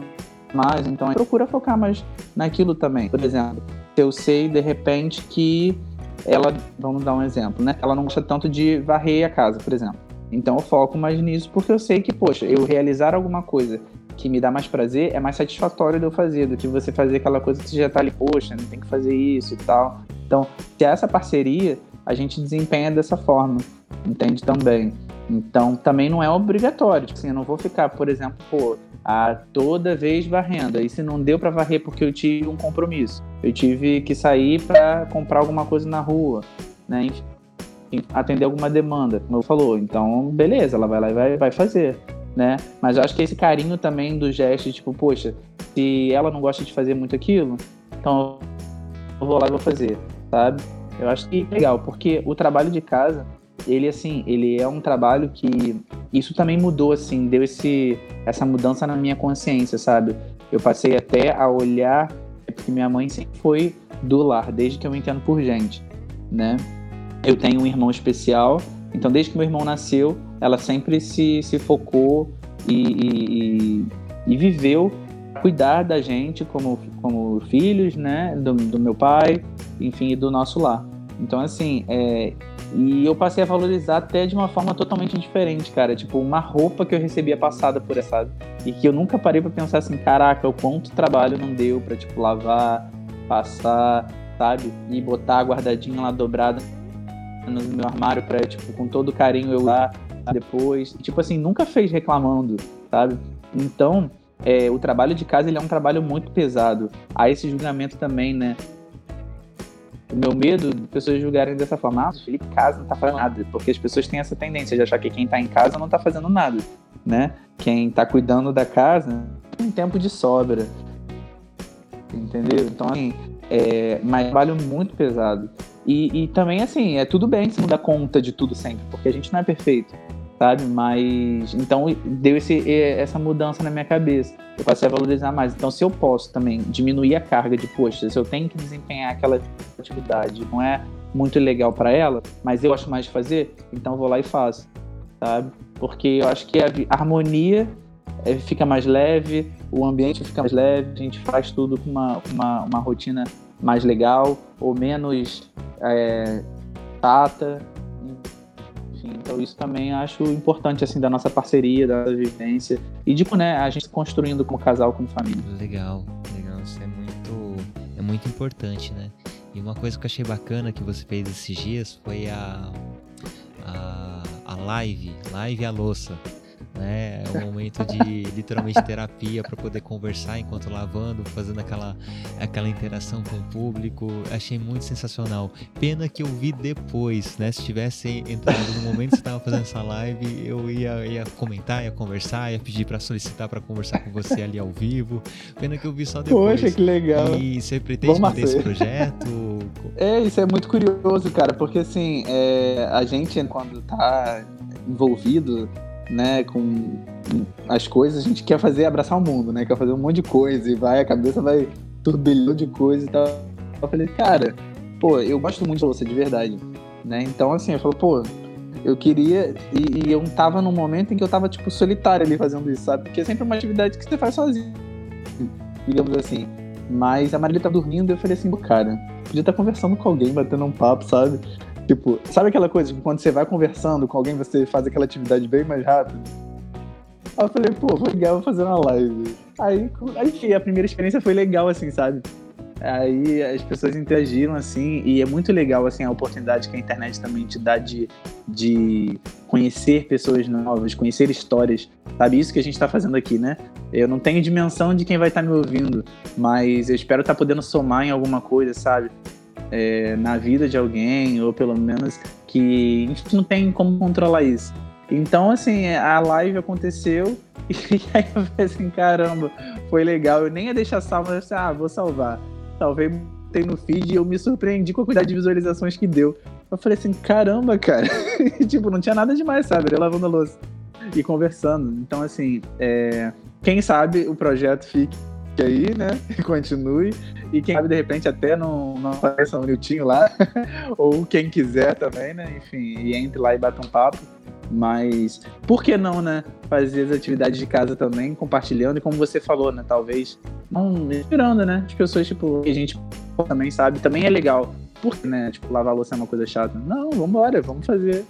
mais, então procura focar mais naquilo também. Por exemplo, eu sei de repente que ela, vamos dar um exemplo, né? Ela não gosta tanto de varrer a casa, por exemplo. Então eu foco mais nisso porque eu sei que, poxa, eu realizar alguma coisa que me dá mais prazer é mais satisfatório de eu fazer do que você fazer aquela coisa que você já tá ali, poxa, não tem que fazer isso e tal. Então, se essa parceria, a gente desempenha dessa forma, entende também. Então, também não é obrigatório. Tipo assim, eu não vou ficar, por exemplo, pô, a toda vez varrendo. E se não deu para varrer porque eu tive um compromisso, eu tive que sair para comprar alguma coisa na rua, né? Enfim, atender alguma demanda, como eu falou. Então, beleza, ela vai lá e vai, vai fazer, né? Mas eu acho que esse carinho também do gesto, tipo, poxa, se ela não gosta de fazer muito aquilo, então eu vou lá e vou fazer, sabe? Eu acho que é legal, porque o trabalho de casa, ele assim, ele é um trabalho que isso também mudou assim, deu esse essa mudança na minha consciência, sabe? Eu passei até a olhar porque minha mãe sempre foi do lar desde que eu me entendo por gente, né? Eu tenho um irmão especial, então desde que meu irmão nasceu, ela sempre se, se focou e, e, e viveu cuidar da gente como, como filhos, né? Do, do meu pai, enfim, do nosso lar. Então, assim, é, e eu passei a valorizar até de uma forma totalmente diferente, cara. Tipo, uma roupa que eu recebia passada por essa? E que eu nunca parei para pensar assim, caraca, o quanto trabalho não deu para tipo, lavar, passar, sabe? E botar guardadinha lá dobrada no meu armário pra, tipo, com todo carinho eu lá depois. tipo assim, nunca fez reclamando, sabe? Então, é, o trabalho de casa ele é um trabalho muito pesado. Há esse julgamento também, né? O meu medo de pessoas julgarem dessa forma, ah, o Felipe casa não tá fazendo nada, porque as pessoas têm essa tendência de achar que quem tá em casa não tá fazendo nada, né? Quem tá cuidando da casa tem tempo de sobra, entendeu? Então, assim, é, mas trabalho muito pesado. E, e também, assim, é tudo bem se não dá conta de tudo sempre, porque a gente não é perfeito sabe? Mas então deu esse, essa mudança na minha cabeça. Eu passei a valorizar mais. Então, se eu posso também diminuir a carga de, poxa, se eu tenho que desempenhar aquela atividade, não é muito legal para ela, mas eu gosto mais de fazer, então vou lá e faço, sabe? Porque eu acho que a harmonia é, fica mais leve, o ambiente fica mais leve, a gente faz tudo com uma, uma, uma rotina mais legal ou menos é, tata, enfim. Então isso também acho importante, assim, da nossa parceria, da vivência e de, né, a gente construindo como casal, como família. Legal, legal. Isso é muito, é muito importante, né? E uma coisa que eu achei bacana que você fez esses dias foi a, a, a live, live à louça né? É um momento de literalmente terapia para poder conversar enquanto lavando, fazendo aquela, aquela interação com o público. Achei muito sensacional. Pena que eu vi depois, né? Se tivesse entrado no momento que você estava fazendo essa live, eu ia, ia comentar, ia conversar, ia pedir para solicitar para conversar com você ali ao vivo. Pena que eu vi só depois. Poxa, que legal. E você pretende manter esse projeto? É, isso é muito curioso, cara, porque assim, é, a gente quando tá envolvido né, com as coisas, a gente quer fazer abraçar o mundo, né? Quer fazer um monte de coisa e vai, a cabeça vai turbilhão de coisa e tal. Eu falei, cara, pô, eu gosto muito de você, de verdade, né? Então, assim, eu falo, pô, eu queria. E, e, eu tava num momento em que eu tava, tipo, solitário ali fazendo isso, sabe? Porque é sempre uma atividade que você faz sozinho, digamos assim. Mas a Marília tá dormindo e eu falei assim, cara, podia estar tá conversando com alguém, batendo um papo, sabe? Tipo, sabe aquela coisa que quando você vai conversando com alguém, você faz aquela atividade bem mais rápido? Aí eu falei, pô, foi legal fazer uma live. Aí, enfim, a primeira experiência foi legal, assim, sabe? Aí as pessoas interagiram assim, e é muito legal assim a oportunidade que a internet também te dá de, de conhecer pessoas novas, conhecer histórias. Sabe isso que a gente está fazendo aqui, né? Eu não tenho dimensão de quem vai estar tá me ouvindo, mas eu espero estar tá podendo somar em alguma coisa, sabe? É, na vida de alguém, ou pelo menos que a gente não tem como controlar isso. Então, assim, a live aconteceu e aí eu falei assim, caramba, foi legal. Eu nem ia deixar salvo, mas eu disse, ah, vou salvar. Salvei, botei no feed e eu me surpreendi com a quantidade de visualizações que deu. Eu falei assim, caramba, cara. tipo, não tinha nada demais, sabe? Eu lavando a louça e conversando. Então, assim, é... quem sabe o projeto fique aí, né? E continue. E quem sabe, de repente, até não, não apareça um Niltinho lá. ou quem quiser também, né? Enfim, e entre lá e bata um papo. Mas por que não, né? Fazer as atividades de casa também, compartilhando, e como você falou, né? Talvez não inspirando, né? As pessoas, tipo, que a gente também sabe, também é legal. Por que, né? Tipo, lavar louça é uma coisa chata. Não, vambora, vamos fazer.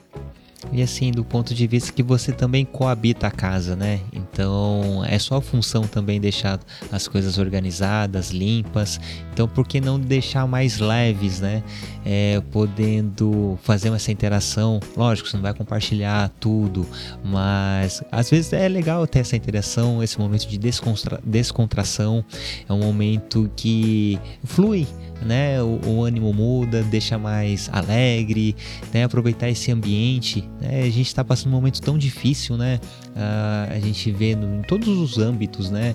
E assim, do ponto de vista que você também coabita a casa, né? Então é sua função também deixar as coisas organizadas, limpas. Então por que não deixar mais leves, né? É, podendo fazer essa interação. Lógico, você não vai compartilhar tudo, mas às vezes é legal ter essa interação, esse momento de descontra descontração. É um momento que flui né? O, o, ânimo muda, deixa mais alegre, né? Aproveitar esse ambiente. Né? A gente está passando um momento tão difícil, né? Uh, a gente vê no, em todos os âmbitos, né?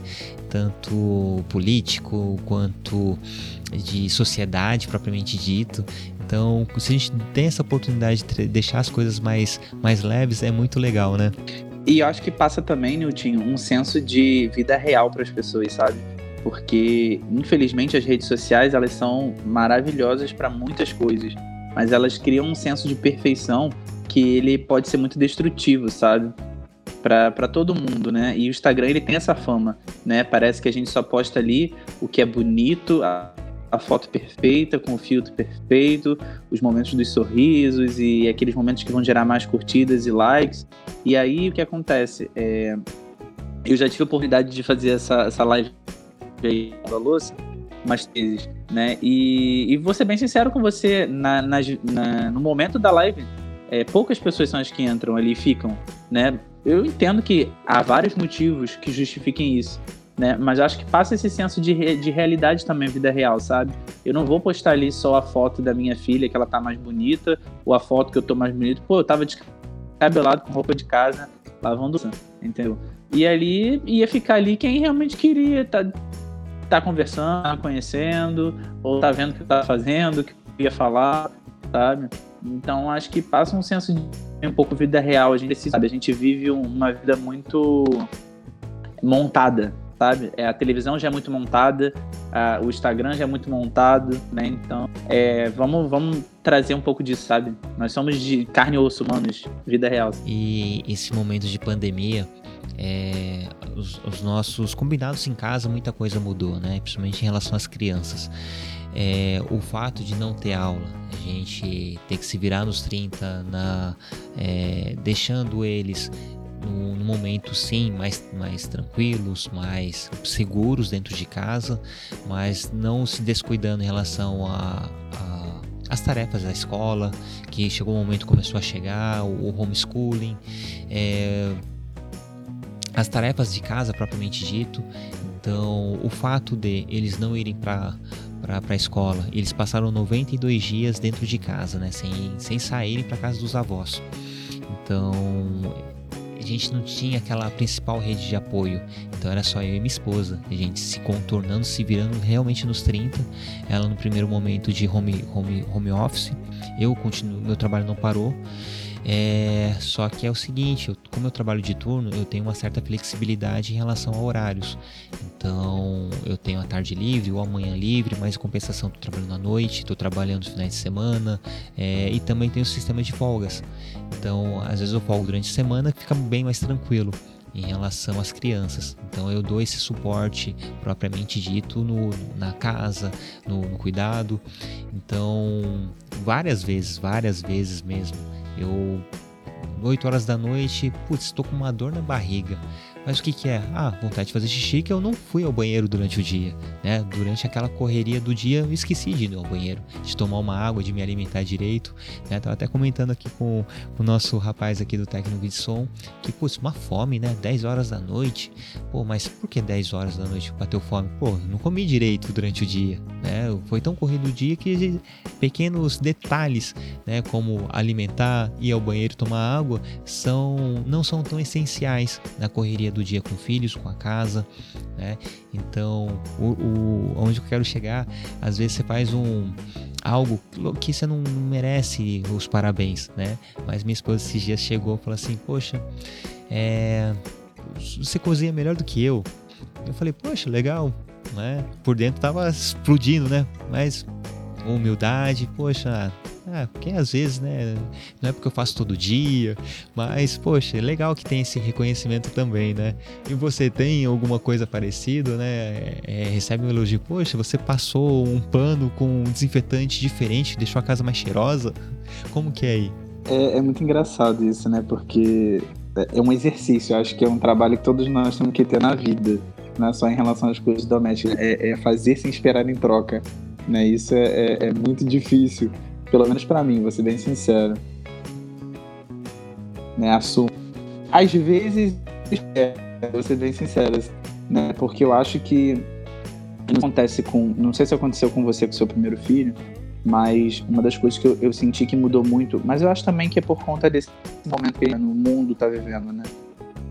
Tanto político quanto de sociedade propriamente dito. Então, se a gente tem essa oportunidade de deixar as coisas mais, mais leves, é muito legal, né? E eu acho que passa também, Nilton, um senso de vida real para as pessoas, sabe? porque infelizmente as redes sociais elas são maravilhosas para muitas coisas, mas elas criam um senso de perfeição que ele pode ser muito destrutivo, sabe? Para todo mundo, né? E o Instagram ele tem essa fama, né? Parece que a gente só posta ali o que é bonito, a, a foto perfeita, com o filtro perfeito, os momentos dos sorrisos e aqueles momentos que vão gerar mais curtidas e likes. E aí o que acontece? É, eu já tive a oportunidade de fazer essa, essa live aí da louça umas vezes, né? E, e vou ser bem sincero com você, na, na, na no momento da live, é, poucas pessoas são as que entram ali e ficam, né? Eu entendo que há vários motivos que justifiquem isso, né? Mas acho que passa esse senso de, re, de realidade também, vida real, sabe? Eu não vou postar ali só a foto da minha filha, que ela tá mais bonita, ou a foto que eu tô mais bonito. Pô, eu tava descabelado com roupa de casa, lavando, entendeu? E ali ia ficar ali quem realmente queria, tá tá conversando, conhecendo, ou tá vendo o que tá fazendo, o que ia falar, sabe? Então acho que passa um senso de um pouco vida real. A gente sabe, a gente vive uma vida muito montada, sabe? É, a televisão já é muito montada, a, o Instagram já é muito montado, né? Então, é, vamos, vamos trazer um pouco disso, sabe? Nós somos de carne e osso humanos, vida real. E esse momento de pandemia, é, os, os, nossos combinados em casa, muita coisa mudou, né? Principalmente em relação às crianças. É, o fato de não ter aula, a gente ter que se virar nos 30, na, é, deixando eles no, momento sim mais, mais tranquilos, mais seguros dentro de casa, mas não se descuidando em relação a, a as tarefas da escola, que chegou o momento começou a chegar, o, o homeschooling, é, as tarefas de casa propriamente dito. Então, o fato de eles não irem para para a escola, eles passaram 92 dias dentro de casa, né, sem, sem saírem para casa dos avós. Então, a gente não tinha aquela principal rede de apoio. Então era só eu e minha esposa. A gente se contornando, se virando realmente nos 30. Ela no primeiro momento de home, home, home office. Eu continuo, meu trabalho não parou. É, só que é o seguinte, eu, como eu trabalho de turno, eu tenho uma certa flexibilidade em relação a horários. Então, eu tenho a tarde livre ou a manhã livre, mas em compensação estou trabalhando à noite, estou trabalhando nos finais de semana é, e também tenho o sistema de folgas. Então, às vezes eu folgo durante a semana, fica bem mais tranquilo em relação às crianças. Então eu dou esse suporte propriamente dito no, na casa, no, no cuidado. Então várias vezes, várias vezes mesmo eu 8 horas da noite, putz, estou com uma dor na barriga. Mas o que, que é? Ah, vontade de fazer xixi que eu não fui ao banheiro durante o dia, né? Durante aquela correria do dia, eu esqueci de ir ao banheiro, de tomar uma água, de me alimentar direito, né? Tava até comentando aqui com, o nosso rapaz aqui do técnico de som, que, putz, uma fome, né? 10 horas da noite. Pô, mas por que 10 horas da noite bateu fome? Pô, não comi direito durante o dia, né? Foi tão corrido o dia que pequenos detalhes, né? Como alimentar, ir ao banheiro, tomar água, são, não são tão essenciais na correria do dia com filhos, com a casa, né? Então, o, o, onde eu quero chegar, às vezes você faz um algo que você não merece os parabéns, né? Mas minha esposa esses dias chegou e falou assim, poxa, é, você cozinha melhor do que eu. Eu falei, poxa, legal, né? Por dentro tava explodindo, né? Mas humildade, poxa, Ah, porque às vezes, né? Não é porque eu faço todo dia, mas, poxa, é legal que tem esse reconhecimento também, né? E você tem alguma coisa parecida, né? É, recebe um elogio, poxa, você passou um pano com um desinfetante diferente, deixou a casa mais cheirosa. Como que é aí? É, é muito engraçado isso, né? Porque é um exercício, eu acho que é um trabalho que todos nós temos que ter na vida, não é só em relação às coisas domésticas, é, é fazer sem esperar em troca, né? Isso é, é, é muito difícil, pelo menos para mim, vou ser bem sincero. Né? Assumo. Às vezes, é, vou ser bem sincero, né? Porque eu acho que acontece com, não sei se aconteceu com você com seu primeiro filho, mas uma das coisas que eu, eu, senti que mudou muito, mas eu acho também que é por conta desse momento que o mundo está vivendo, né?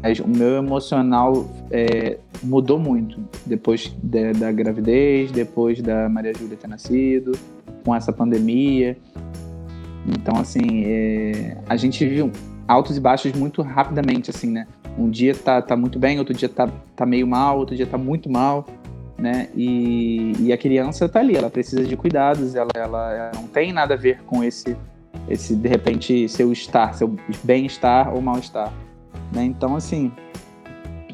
Mas o meu emocional é, mudou muito depois de, da gravidez, depois da Maria Júlia ter nascido, com essa pandemia. Então, assim, é, a gente viu altos e baixos muito rapidamente, assim, né? Um dia tá, tá muito bem, outro dia tá, tá meio mal, outro dia tá muito mal né? E, e a criança tá ali, ela precisa de cuidados, ela, ela, ela não tem nada a ver com esse, esse de repente, seu estar, seu bem-estar ou mal-estar, né? Então, assim,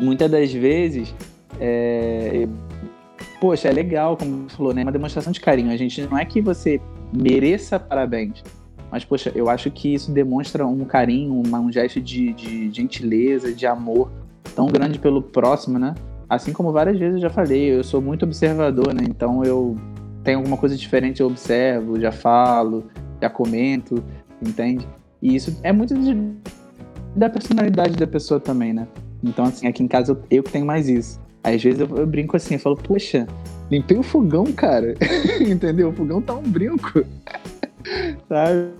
muitas das vezes, é, poxa, é legal, como você falou, né? É uma demonstração de carinho. A gente não é que você mereça parabéns, mas, poxa, eu acho que isso demonstra um carinho, uma, um gesto de, de gentileza, de amor tão grande pelo próximo, né? assim como várias vezes eu já falei, eu sou muito observador, né? Então eu tenho alguma coisa diferente, eu observo, já falo, já comento, entende? E isso é muito de, da personalidade da pessoa também, né? Então, assim, aqui em casa eu, eu que tenho mais isso. Às vezes eu, eu brinco assim, eu falo, poxa, limpei o fogão, cara. Entendeu? O fogão tá um brinco. Sabe?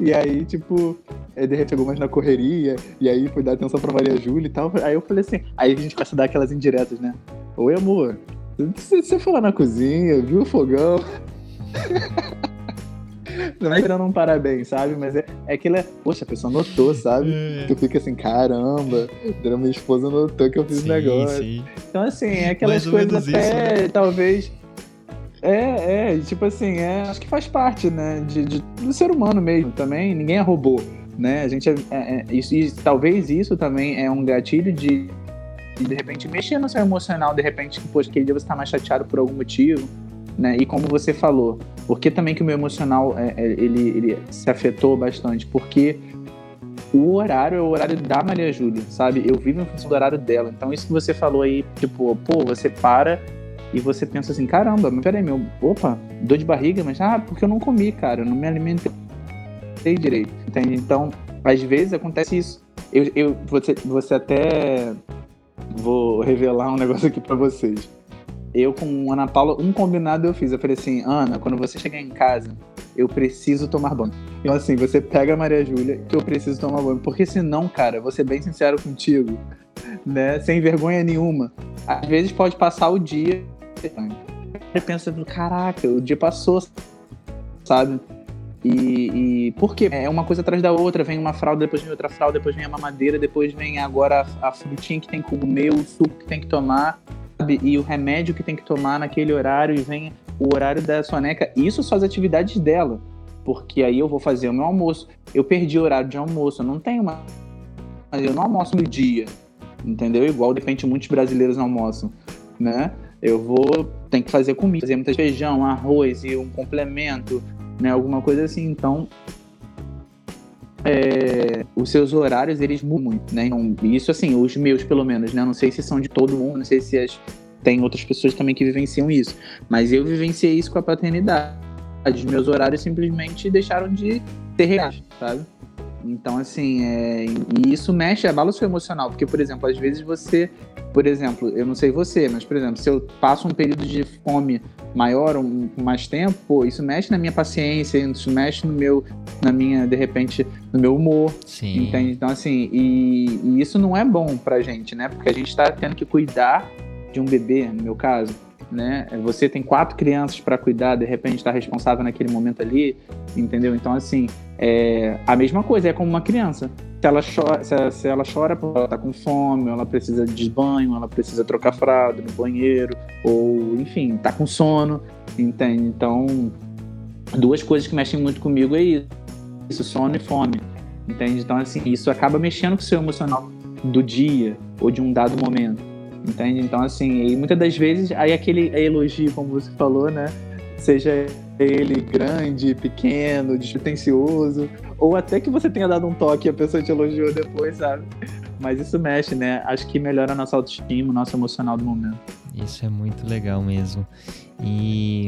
E aí, tipo, é, de repente chegou mais na correria, e aí foi dar atenção pra Maria Júlia e tal. Aí eu falei assim, aí a gente começa a dar aquelas indiretas, né? Oi, amor. Você foi lá na cozinha, viu o fogão? Não é dando um parabéns, sabe? Mas é, é aquilo é. Poxa, a pessoa notou, sabe? É. Tu fica assim, caramba, minha esposa notou que eu fiz o negócio. Sim. Então, assim, é aquelas coisas até, isso, né? talvez é, é, tipo assim, é, acho que faz parte, né, de, de, do ser humano mesmo também, ninguém é robô, né, a gente é, é, é isso, e talvez isso também é um gatilho de, de, de repente, mexer no seu emocional, de repente, poxa, aquele dia você tá mais chateado por algum motivo, né, e como você falou, porque também que o meu emocional, é, é, ele, ele se afetou bastante, porque o horário é o horário da Maria Júlia, sabe? Eu vivo em função do horário dela. Então, isso que você falou aí, tipo, pô, você para e você pensa assim, caramba, mas peraí, meu, opa, dor de barriga, mas ah, porque eu não comi, cara, eu não me alimentei direito, entende? Então, às vezes acontece isso. Eu, eu você, você até vou revelar um negócio aqui para vocês. Eu com Ana Paula, um combinado eu fiz. Eu falei assim, Ana, quando você chegar em casa, eu preciso tomar banho. Então assim, você pega a Maria Júlia que eu preciso tomar banho. Porque senão, cara, vou ser bem sincero contigo, né? Sem vergonha nenhuma. Às vezes pode passar o dia você pensa, caraca, o dia passou, sabe? E, e por quê? É uma coisa atrás da outra, vem uma fralda, depois vem outra fralda, depois vem a mamadeira, depois vem agora a, a frutinha que tem que comer, o suco que tem que tomar, sabe? E o remédio que tem que tomar naquele horário, e vem o horário da soneca. Isso são as atividades dela. Porque aí eu vou fazer o meu almoço. Eu perdi o horário de almoço, eu não tenho uma. Eu não almoço no dia. Entendeu? Igual de repente muitos brasileiros almoçam, né? Eu vou, tem que fazer comida, fazer muito feijão, arroz e um complemento, né? Alguma coisa assim. Então, é, os seus horários eles mudam muito, né? Então, isso assim, os meus pelo menos, né? Não sei se são de todo mundo, não sei se as, tem outras pessoas também que vivenciam isso, mas eu vivenciei isso com a paternidade. Os meus horários simplesmente deixaram de ter reais, sabe? Então, assim, é, e isso mexe, abala o seu emocional, porque, por exemplo, às vezes você por exemplo, eu não sei você, mas, por exemplo, se eu passo um período de fome maior, um, mais tempo, pô, isso mexe na minha paciência, isso mexe no meu, na minha, de repente, no meu humor. Sim. Entende? Então, assim, e, e isso não é bom pra gente, né? Porque a gente tá tendo que cuidar de um bebê, no meu caso, né? Você tem quatro crianças para cuidar, de repente está responsável naquele momento ali, entendeu? Então, assim, é a mesma coisa, é como uma criança se ela chora, se, se ela chora porque ela tá com fome, ela precisa de banho, ela precisa trocar fralda no banheiro, ou enfim, tá com sono, entende? Então duas coisas que mexem muito comigo é isso, isso sono e fome. Entende? Então, assim, isso acaba mexendo com o seu emocional do dia ou de um dado momento. Entende? Então, assim, e muitas das vezes, aí aquele elogio, como você falou, né? Seja ele grande, pequeno, despretensioso, ou até que você tenha dado um toque e a pessoa te elogiou depois, sabe? Mas isso mexe, né? Acho que melhora a nossa autoestima, o nosso emocional do momento. Isso é muito legal mesmo. E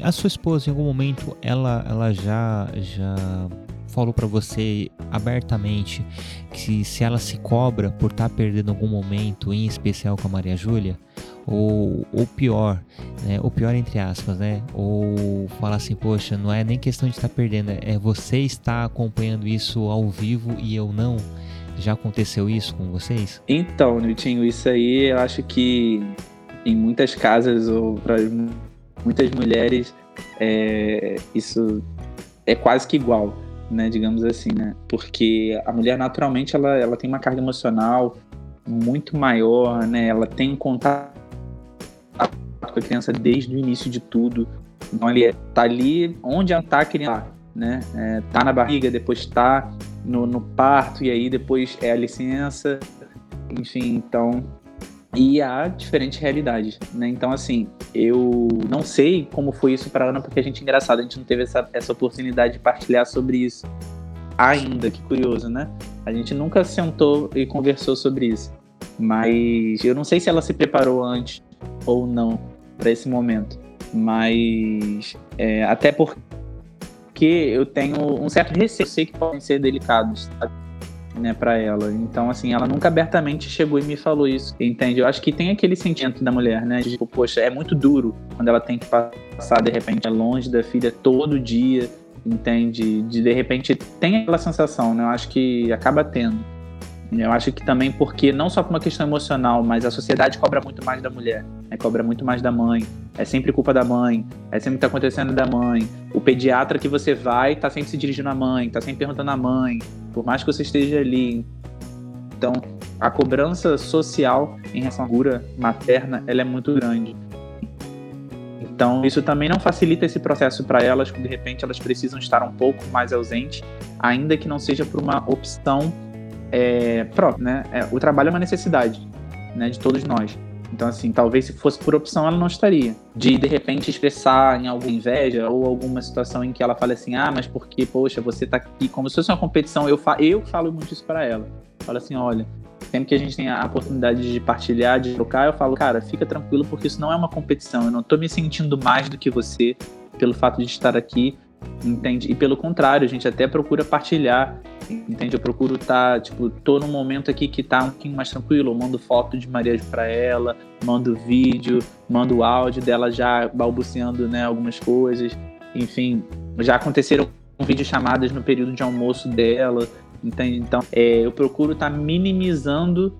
a sua esposa, em algum momento, ela, ela já, já falou para você abertamente que se ela se cobra por estar tá perdendo algum momento, em especial com a Maria Júlia, ou, ou pior, né? Ou pior entre aspas, né? Ou falar assim, poxa, não é nem questão de estar tá perdendo, é você está acompanhando isso ao vivo e eu não. Já aconteceu isso com vocês? Então, Niltinho, isso aí eu acho que em muitas casas ou para muitas mulheres é, isso é quase que igual, né? Digamos assim, né? Porque a mulher naturalmente ela, ela tem uma carga emocional muito maior, né? Ela tem contato com a criança desde o início de tudo. Então ele tá ali onde ela tá querendo né? É, tá na barriga, depois tá no, no parto e aí depois é a licença, enfim, então e há diferentes realidades, né? Então, assim, eu não sei como foi isso para Ana, porque a gente, engraçado, a gente não teve essa, essa oportunidade de partilhar sobre isso ainda, que curioso, né? A gente nunca sentou e conversou sobre isso, mas eu não sei se ela se preparou antes ou não para esse momento, mas é, até porque eu tenho um certo receio, sei que podem ser delicados, sabe? Né, para ela. Então, assim, ela nunca abertamente chegou e me falou isso, entende? Eu acho que tem aquele sentimento da mulher, né? Tipo, poxa, é muito duro quando ela tem que passar, de repente, longe da filha todo dia, entende? De, de repente, tem aquela sensação, né? Eu acho que acaba tendo. Eu acho que também porque, não só por uma questão emocional, mas a sociedade cobra muito mais da mulher, né? cobra muito mais da mãe. É sempre culpa da mãe, é sempre que tá acontecendo da mãe. O pediatra que você vai tá sempre se dirigindo à mãe, tá sempre perguntando à mãe, por mais que você esteja ali. Então, a cobrança social em relação à figura materna, ela é muito grande. Então, isso também não facilita esse processo para elas, de repente elas precisam estar um pouco mais ausentes, ainda que não seja por uma opção é, própria, né? É, o trabalho é uma necessidade, né, de todos nós. Então, assim, talvez se fosse por opção, ela não estaria. De, de repente, expressar em alguma inveja ou alguma situação em que ela fale assim, ah, mas porque, poxa, você tá aqui como se fosse uma competição. Eu, fa eu falo muito isso para ela. Falo assim, olha, sempre que a gente tem a oportunidade de partilhar, de trocar, eu falo, cara, fica tranquilo, porque isso não é uma competição. Eu não tô me sentindo mais do que você pelo fato de estar aqui entende? E pelo contrário, a gente até procura partilhar, entende? Eu procuro estar, tá, tipo, tô num momento aqui que tá um pouquinho mais tranquilo, eu mando foto de Maria para ela, mando vídeo, mando áudio dela já balbuciando, né, algumas coisas. Enfim, já aconteceram vídeo chamadas no período de almoço dela, entende? Então, é, eu procuro estar tá minimizando.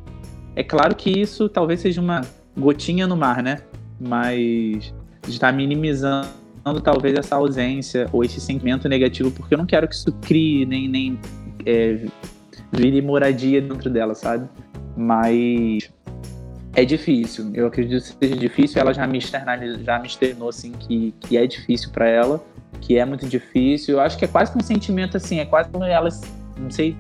É claro que isso talvez seja uma gotinha no mar, né? Mas está minimizando talvez essa ausência ou esse sentimento negativo, porque eu não quero que isso crie nem, nem é, vire moradia dentro dela, sabe? Mas é difícil. Eu acredito que seja difícil. Ela já me já me externou assim que, que é difícil para ela, que é muito difícil. Eu acho que é quase um sentimento assim, é quase como elas, não sei,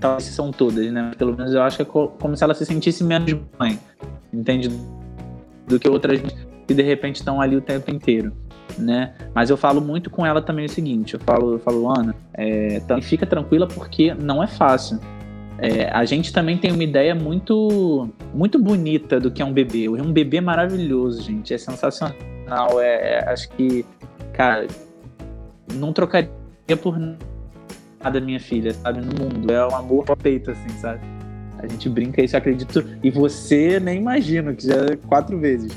talvez são todas, né? Pelo menos eu acho que é como se ela se sentisse menos mãe, entende? Do que outras que de repente estão ali o tempo inteiro né? Mas eu falo muito com ela também o seguinte: eu falo, eu falo Ana, é, também fica tranquila porque não é fácil. É, a gente também tem uma ideia muito, muito bonita do que é um bebê. É um bebê maravilhoso, gente. É sensacional. É, é, acho que, cara, não trocaria por nada minha filha, sabe? No mundo. É um amor pro peito, assim, sabe? A gente brinca isso, acredito. E você nem imagina, que já é quatro vezes,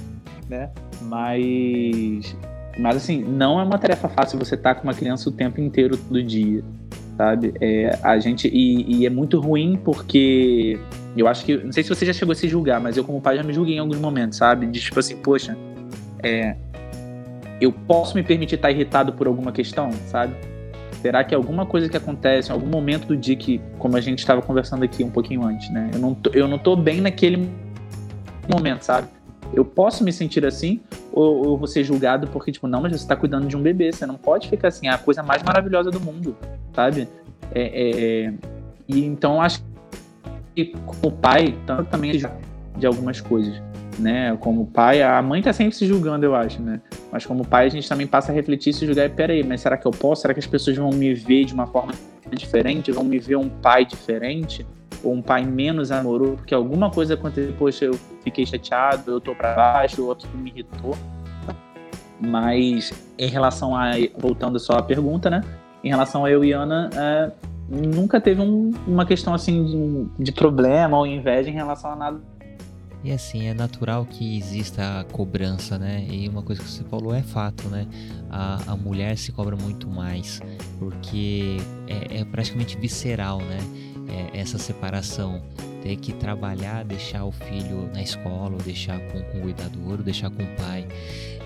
né? Mas mas assim, não é uma tarefa fácil você estar tá com uma criança o tempo inteiro, todo dia, sabe? É, a gente e, e, é muito ruim porque eu acho que não sei se você já chegou a se julgar, mas eu como pai já me julguei em alguns momentos, sabe? De tipo assim, poxa, é, eu posso me permitir estar irritado por alguma questão, sabe? Será que alguma coisa que acontece algum momento do dia que, como a gente estava conversando aqui um pouquinho antes, né? Eu não tô, eu não tô bem naquele momento, sabe? Eu posso me sentir assim ou, ou você julgado porque, tipo, não, mas você tá cuidando de um bebê, você não pode ficar assim, é a coisa mais maravilhosa do mundo, sabe? É, é, é... E então acho que como pai, tanto também de algumas coisas, né? Como pai, a mãe tá sempre se julgando, eu acho, né? Mas como pai, a gente também passa a refletir e se julgar, peraí, mas será que eu posso? Será que as pessoas vão me ver de uma forma diferente? Vão me ver um pai diferente? Ou um pai menos amoroso? Porque alguma coisa aconteceu, poxa, eu fiquei chateado, eu tô para baixo, ou aquilo me irritou. Mas em relação a. Voltando só à pergunta, né? Em relação a eu e Ana, é, nunca teve um, uma questão assim de, de problema ou inveja em relação a nada e assim, é natural que exista a cobrança, né? E uma coisa que você falou é fato, né? A, a mulher se cobra muito mais, porque é, é praticamente visceral, né? É, essa separação. Ter que trabalhar, deixar o filho na escola, ou deixar com, o cuidador, ou deixar com o pai.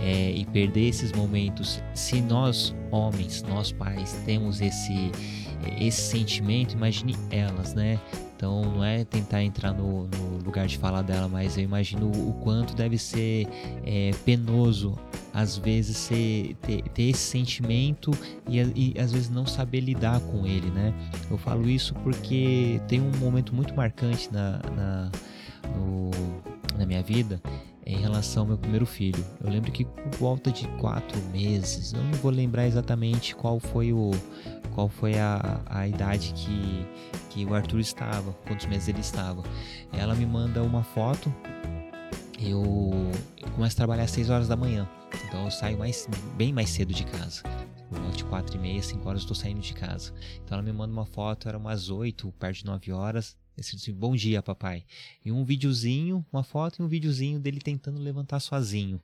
É, e perder esses momentos. Se nós, homens, nós pais, temos esse, esse sentimento, imagine elas, né? Então não é tentar entrar no, no, lugar de falar dela, mas eu imagino o quanto deve ser é, penoso às vezes ser, ter, ter esse sentimento e, e, às vezes não saber lidar com ele, né? Eu falo isso porque tem um momento muito marcante na, na, no, na minha vida em relação ao meu primeiro filho. Eu lembro que por volta de quatro meses, eu não vou lembrar exatamente qual foi o qual foi a, a idade que, que o Arthur estava, quantos meses ele estava. Ela me manda uma foto, eu, eu começo a trabalhar às 6 horas da manhã, então eu saio mais, bem mais cedo de casa. Por volta de 4 e meia, 5 horas eu estou saindo de casa. Então ela me manda uma foto, era umas 8, perto de 9 horas, assim, bom dia, papai. E um videozinho, uma foto e um videozinho dele tentando levantar sozinho.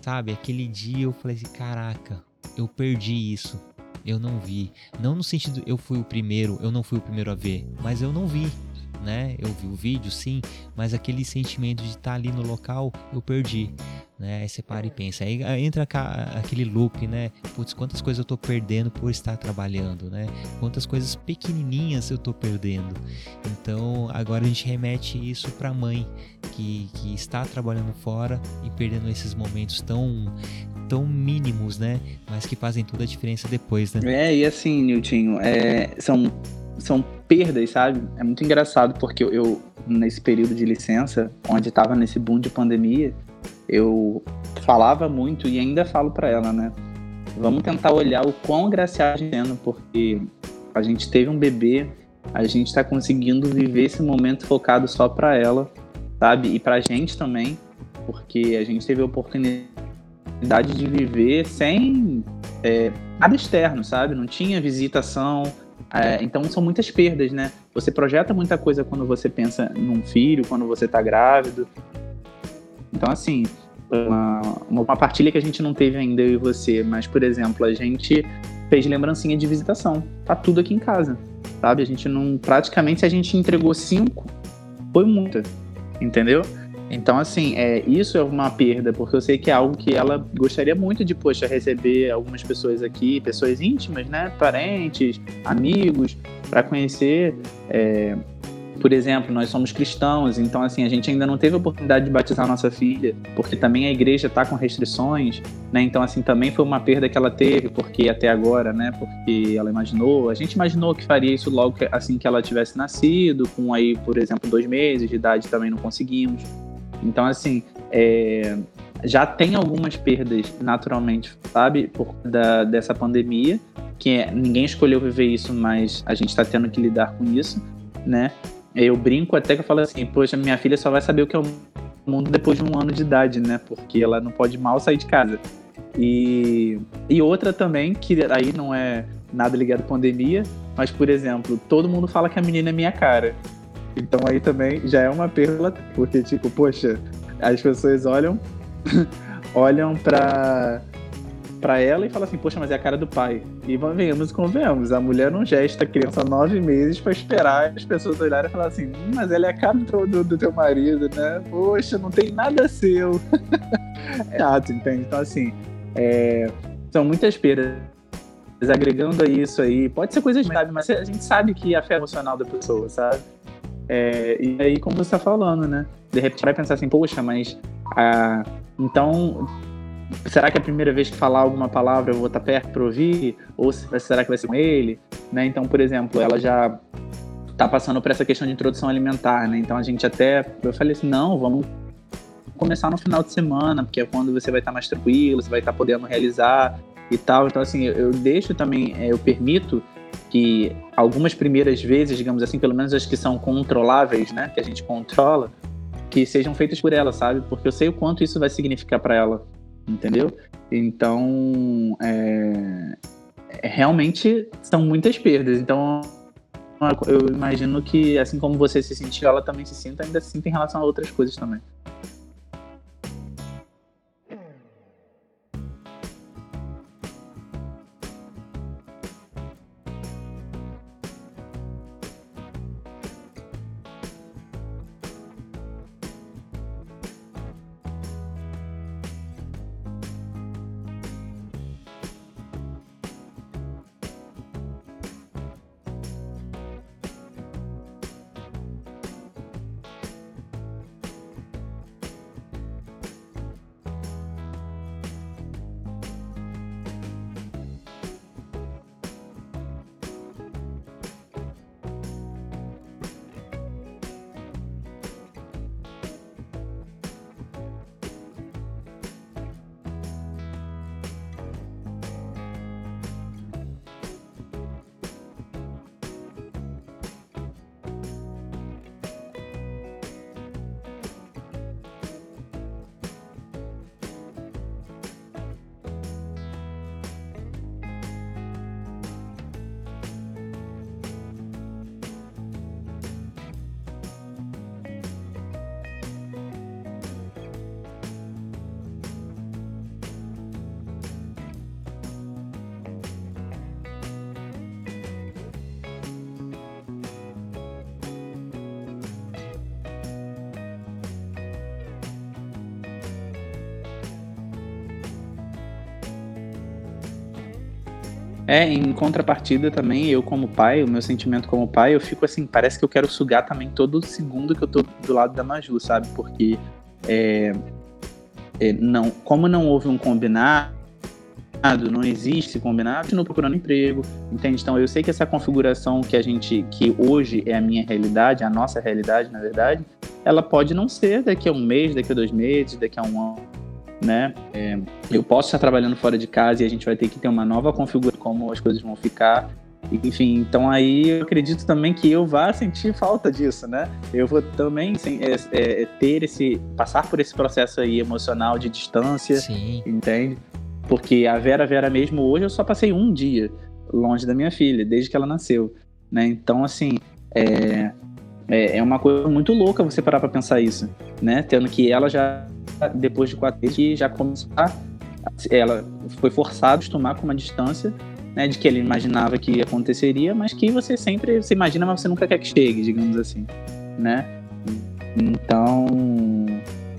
Sabe, aquele dia eu falei assim, caraca, eu perdi isso eu não vi. Não no sentido eu fui o primeiro, eu não fui o primeiro a ver, mas eu não vi. Né? Eu vi o vídeo, sim, mas aquele sentimento de estar ali no local eu perdi né? Aí você para e pensa, aí entra aquele loop, né? Putz, quantas coisas eu tô perdendo por estar trabalhando, né? Quantas coisas pequenininhas eu tô perdendo. Então, agora a gente remete isso para a mãe que, que está trabalhando fora e perdendo esses momentos tão tão mínimos, né? Mas que fazem toda a diferença depois, né? É, e assim, Niltinho, é, são, são perdas, sabe? É muito engraçado porque eu, eu nesse período de licença, onde estava nesse boom de pandemia, eu falava muito e ainda falo para ela, né? Vamos tentar olhar o quão agraciado a gente sendo, porque a gente teve um bebê, a gente está conseguindo viver esse momento focado só para ela, sabe? E pra gente também, porque a gente teve a oportunidade de viver sem é, nada externo, sabe? Não tinha visitação, é, então são muitas perdas, né? Você projeta muita coisa quando você pensa num filho, quando você está grávido, então, assim, uma, uma partilha que a gente não teve ainda, eu e você, mas, por exemplo, a gente fez lembrancinha de visitação. Tá tudo aqui em casa, sabe? A gente não. Praticamente, a gente entregou cinco, foi muita, entendeu? Então, assim, é, isso é uma perda, porque eu sei que é algo que ela gostaria muito de, poxa, receber algumas pessoas aqui, pessoas íntimas, né? Parentes, amigos, para conhecer. É, por exemplo, nós somos cristãos, então assim, a gente ainda não teve a oportunidade de batizar nossa filha, porque também a igreja está com restrições, né? Então assim, também foi uma perda que ela teve, porque até agora, né, porque ela imaginou, a gente imaginou que faria isso logo assim que ela tivesse nascido, com aí, por exemplo, dois meses de idade também não conseguimos. Então assim, é, já tem algumas perdas naturalmente, sabe, por da, dessa pandemia, que é, ninguém escolheu viver isso, mas a gente está tendo que lidar com isso, né? Eu brinco até que eu falo assim, poxa, minha filha só vai saber o que é o mundo depois de um ano de idade, né? Porque ela não pode mal sair de casa. E, e outra também, que aí não é nada ligado à pandemia, mas, por exemplo, todo mundo fala que a menina é minha cara. Então aí também já é uma perda, porque, tipo, poxa, as pessoas olham, olham pra, para ela e fala assim, poxa, mas é a cara do pai. E venhamos e convenhamos, a mulher não gesta a criança nove meses para esperar as pessoas olharem e falar assim, hum, mas ela é a cara do, do, do, teu marido, né? Poxa, não tem nada seu. é ato, entende? Então, assim, é, são muitas perdas. Agregando a isso aí, pode ser coisas graves, mas a gente sabe que a fé emocional da pessoa, sabe? É, e aí, como você está falando, né? De repente vai pensar assim, poxa, mas ah, então será que é a primeira vez que falar alguma palavra eu vou estar perto para ouvir? Ou será que vai ser com ele? Né? Então, por exemplo, ela já está passando por essa questão de introdução alimentar, né? Então a gente até, eu falei assim, não, vamos começar no final de semana, porque é quando você vai estar mais tranquilo, você vai estar podendo realizar e tal. Então assim, eu deixo também, é, eu permito que algumas primeiras vezes, digamos assim, pelo menos as que são controláveis, né, que a gente controla, que sejam feitas por ela, sabe? Porque eu sei o quanto isso vai significar para ela, entendeu? Então, é, realmente são muitas perdas. Então, eu imagino que, assim como você se sentiu, ela também se sinta, ainda se sinta em relação a outras coisas também. É, em contrapartida também, eu como pai, o meu sentimento como pai, eu fico assim, parece que eu quero sugar também todo segundo que eu tô do lado da Maju, sabe? Porque é, é, não, como não houve um combinado, não existe combinado, continuo procurando emprego, entende? Então eu sei que essa configuração que a gente, que hoje é a minha realidade, a nossa realidade, na verdade, ela pode não ser daqui a um mês, daqui a dois meses, daqui a um ano né? É, eu posso estar trabalhando fora de casa e a gente vai ter que ter uma nova configuração como as coisas vão ficar. Enfim, então aí eu acredito também que eu vá sentir falta disso, né? Eu vou também é, é, ter esse, passar por esse processo aí emocional de distância, Sim. entende? Porque a Vera Vera mesmo hoje eu só passei um dia longe da minha filha, desde que ela nasceu, né? Então assim, é, é, é uma coisa muito louca você parar para pensar isso, né? Tendo que ela já depois de quatro meses, já começou a, ela foi forçada a acostumar com uma distância, né, de que ele imaginava que aconteceria, mas que você sempre se imagina, mas você nunca quer que chegue, digamos assim, né? Então,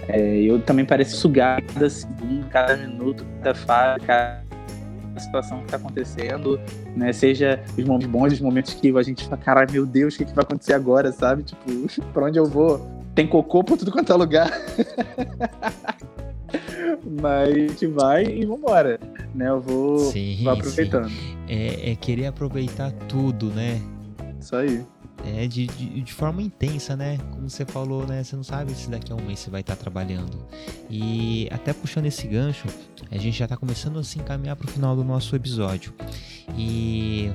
é, eu também pareço sugar cada segundo, cada minuto, cada fase, cada situação que está acontecendo, né? Seja os momentos bons, os momentos que a gente fala, caralho, meu Deus, o que, que vai acontecer agora, sabe? Tipo, pra onde eu vou? tem cocô por tudo quanto é lugar. Mas a gente vai e vambora, né? Eu vou, sim, vou aproveitando. É, é, querer aproveitar tudo, né? Isso aí. É, de, de, de, forma intensa, né? Como você falou, né? Você não sabe se daqui a um mês você vai estar trabalhando. E até puxando esse gancho, a gente já está começando a se encaminhar para o final do nosso episódio. E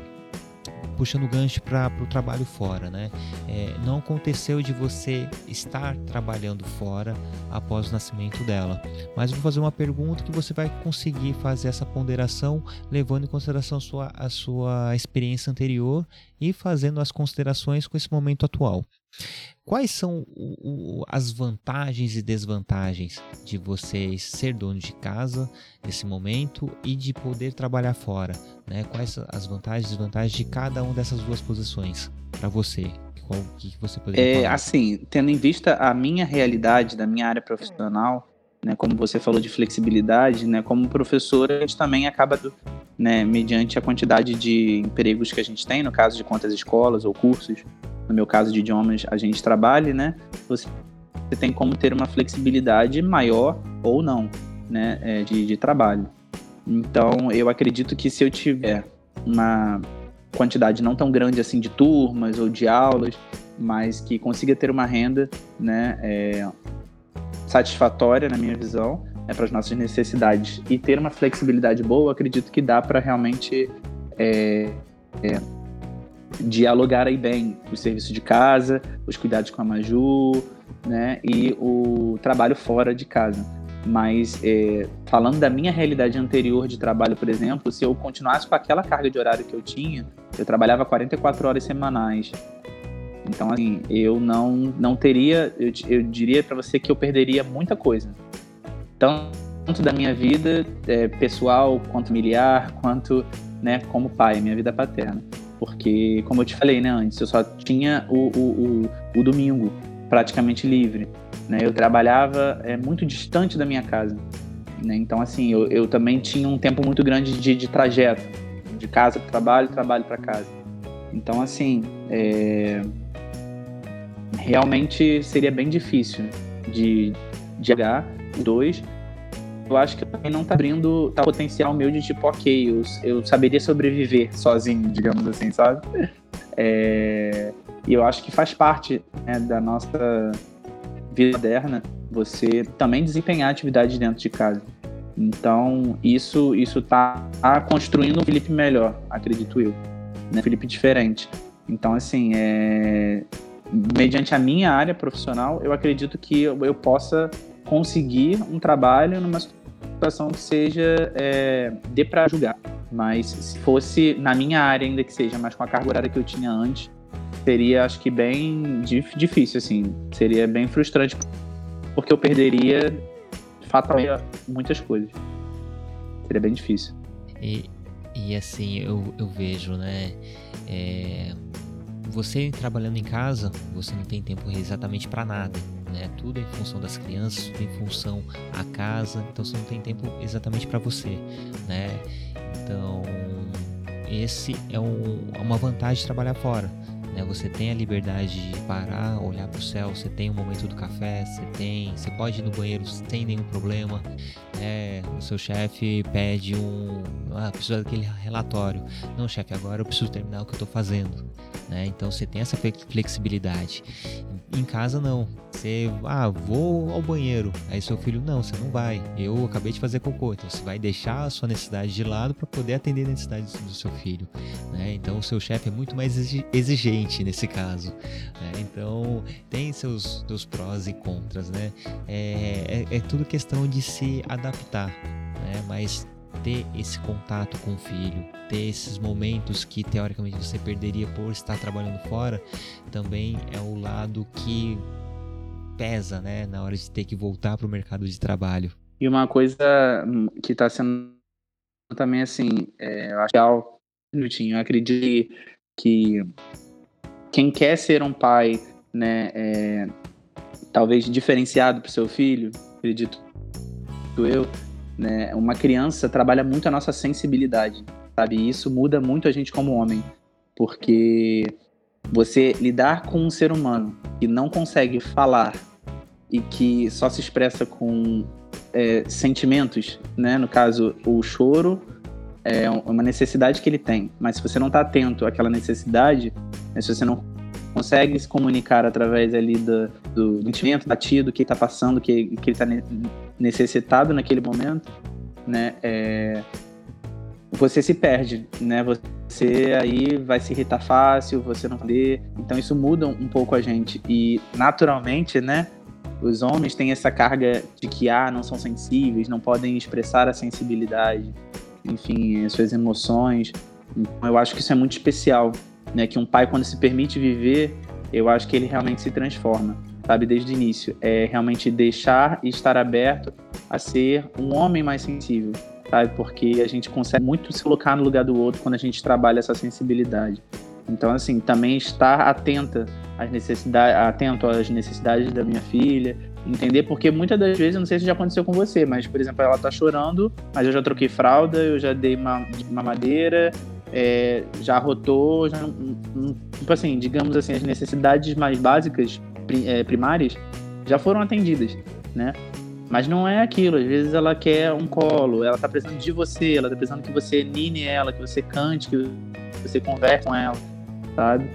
puxando gancho para o trabalho fora, né? É, não aconteceu de você estar trabalhando fora após o nascimento dela, mas vou fazer uma pergunta que você vai conseguir fazer essa ponderação levando em consideração a sua, a sua experiência anterior e fazendo as considerações com esse momento atual. Quais são o, o, as vantagens e desvantagens de vocês ser dono de casa nesse momento e de poder trabalhar fora? Né? Quais as vantagens e desvantagens de cada uma dessas duas posições para você? Qual que você poderia é, falar? Assim, tendo em vista a minha realidade da minha área profissional, né, como você falou de flexibilidade, né, como professor a gente também acaba, né, mediante a quantidade de empregos que a gente tem, no caso de quantas escolas ou cursos, no meu caso de idiomas, a gente trabalha, né? Você tem como ter uma flexibilidade maior ou não, né, é, de, de trabalho. Então, eu acredito que se eu tiver uma quantidade não tão grande assim de turmas ou de aulas, mas que consiga ter uma renda né, é, satisfatória, na minha visão, é para as nossas necessidades e ter uma flexibilidade boa, acredito que dá para realmente é, é, dialogar aí bem o serviço de casa, os cuidados com a Maju, né, e o trabalho fora de casa. Mas é, falando da minha realidade anterior de trabalho, por exemplo, se eu continuasse com aquela carga de horário que eu tinha, eu trabalhava 44 horas semanais. Então, assim, eu não, não teria, eu, eu diria para você que eu perderia muita coisa. Tanto da minha vida é, pessoal, quanto familiar, quanto né, como pai, minha vida paterna. Porque, como eu te falei né, antes, eu só tinha o, o, o, o domingo praticamente livre. Né? Eu trabalhava é, muito distante da minha casa. Né? Então, assim, eu, eu também tinha um tempo muito grande de, de trajeto, de casa para trabalho, trabalho para casa. Então, assim, é... realmente seria bem difícil de, de jogar dois. Eu acho que também não está abrindo tá, potencial meu de tipo, ok, eu, eu saberia sobreviver sozinho, digamos assim, sabe? É... E eu acho que faz parte né, da nossa vida moderna você também desempenhar atividades dentro de casa. Então, isso isso tá, construindo um Felipe melhor, acredito eu. Né? Felipe diferente. Então, assim, é... mediante a minha área profissional, eu acredito que eu, eu possa conseguir um trabalho numa situação que seja é, dê para julgar. Mas se fosse na minha área, ainda que seja, mas com a carga horária que eu tinha antes, seria, acho que, bem difícil, assim. Seria bem frustrante, porque eu perderia fatalmente muitas coisas. Seria bem difícil. E, e assim, eu, eu vejo, né? É, você trabalhando em casa, você não tem tempo exatamente para nada, né? Tudo é em função das crianças, tudo é em função a casa, então você não tem tempo exatamente para você, né? Então, esse é um, uma vantagem de trabalhar fora né? Você tem a liberdade de parar, olhar para o céu, você tem o momento do café, você tem, você pode ir no banheiro sem nenhum problema. Né? O seu chefe pede um, ah, precisa daquele relatório. Não, chefe, agora eu preciso terminar o que eu estou fazendo. Né? Então você tem essa flexibilidade. Em casa não. Você, ah, vou ao banheiro. Aí seu filho, não, você não vai. Eu acabei de fazer cocô. Então você vai deixar a sua necessidade de lado para poder atender a necessidade do seu filho. Né? Então o seu chefe é muito mais exigente nesse caso. Né? Então tem seus, seus prós e contras, né? É, é, é tudo questão de se adaptar, né? Mas ter esse contato com o filho, ter esses momentos que teoricamente você perderia por estar trabalhando fora, também é o lado que pesa, né, na hora de ter que voltar para o mercado de trabalho. E uma coisa que está sendo também assim, é, eu acho que é eu acredito que quem quer ser um pai, né, é, talvez diferenciado para o seu filho, acredito eu, né? Uma criança trabalha muito a nossa sensibilidade, sabe? E isso muda muito a gente como homem, porque você lidar com um ser humano que não consegue falar e que só se expressa com é, sentimentos, né? No caso, o choro é uma necessidade que ele tem, mas se você não está atento àquela necessidade, né? se você não consegue se comunicar através ali do, do sentimento batido que está passando, que, que ele está necessitado naquele momento, né? É, você se perde, né? Você aí vai se irritar fácil, você não vê. Então isso muda um pouco a gente e naturalmente, né? Os homens têm essa carga de que ah, não são sensíveis, não podem expressar a sensibilidade, enfim, as suas emoções. Então eu acho que isso é muito especial né? Que um pai, quando se permite viver, eu acho que ele realmente se transforma, sabe? Desde o início. É realmente deixar e estar aberto a ser um homem mais sensível, sabe? Porque a gente consegue muito se colocar no lugar do outro quando a gente trabalha essa sensibilidade. Então, assim, também estar atenta às necessidades, atento às necessidades da minha filha, entender, porque muitas das vezes, não sei se já aconteceu com você, mas, por exemplo, ela tá chorando, mas eu já troquei fralda, eu já dei uma mamadeira, é, já rotou, já tipo assim, digamos assim, as necessidades mais básicas, é, primárias, já foram atendidas, né? Mas não é aquilo, às vezes ela quer um colo, ela tá precisando de você, ela tá precisando que você nine ela, que você cante, que você converse com ela, sabe?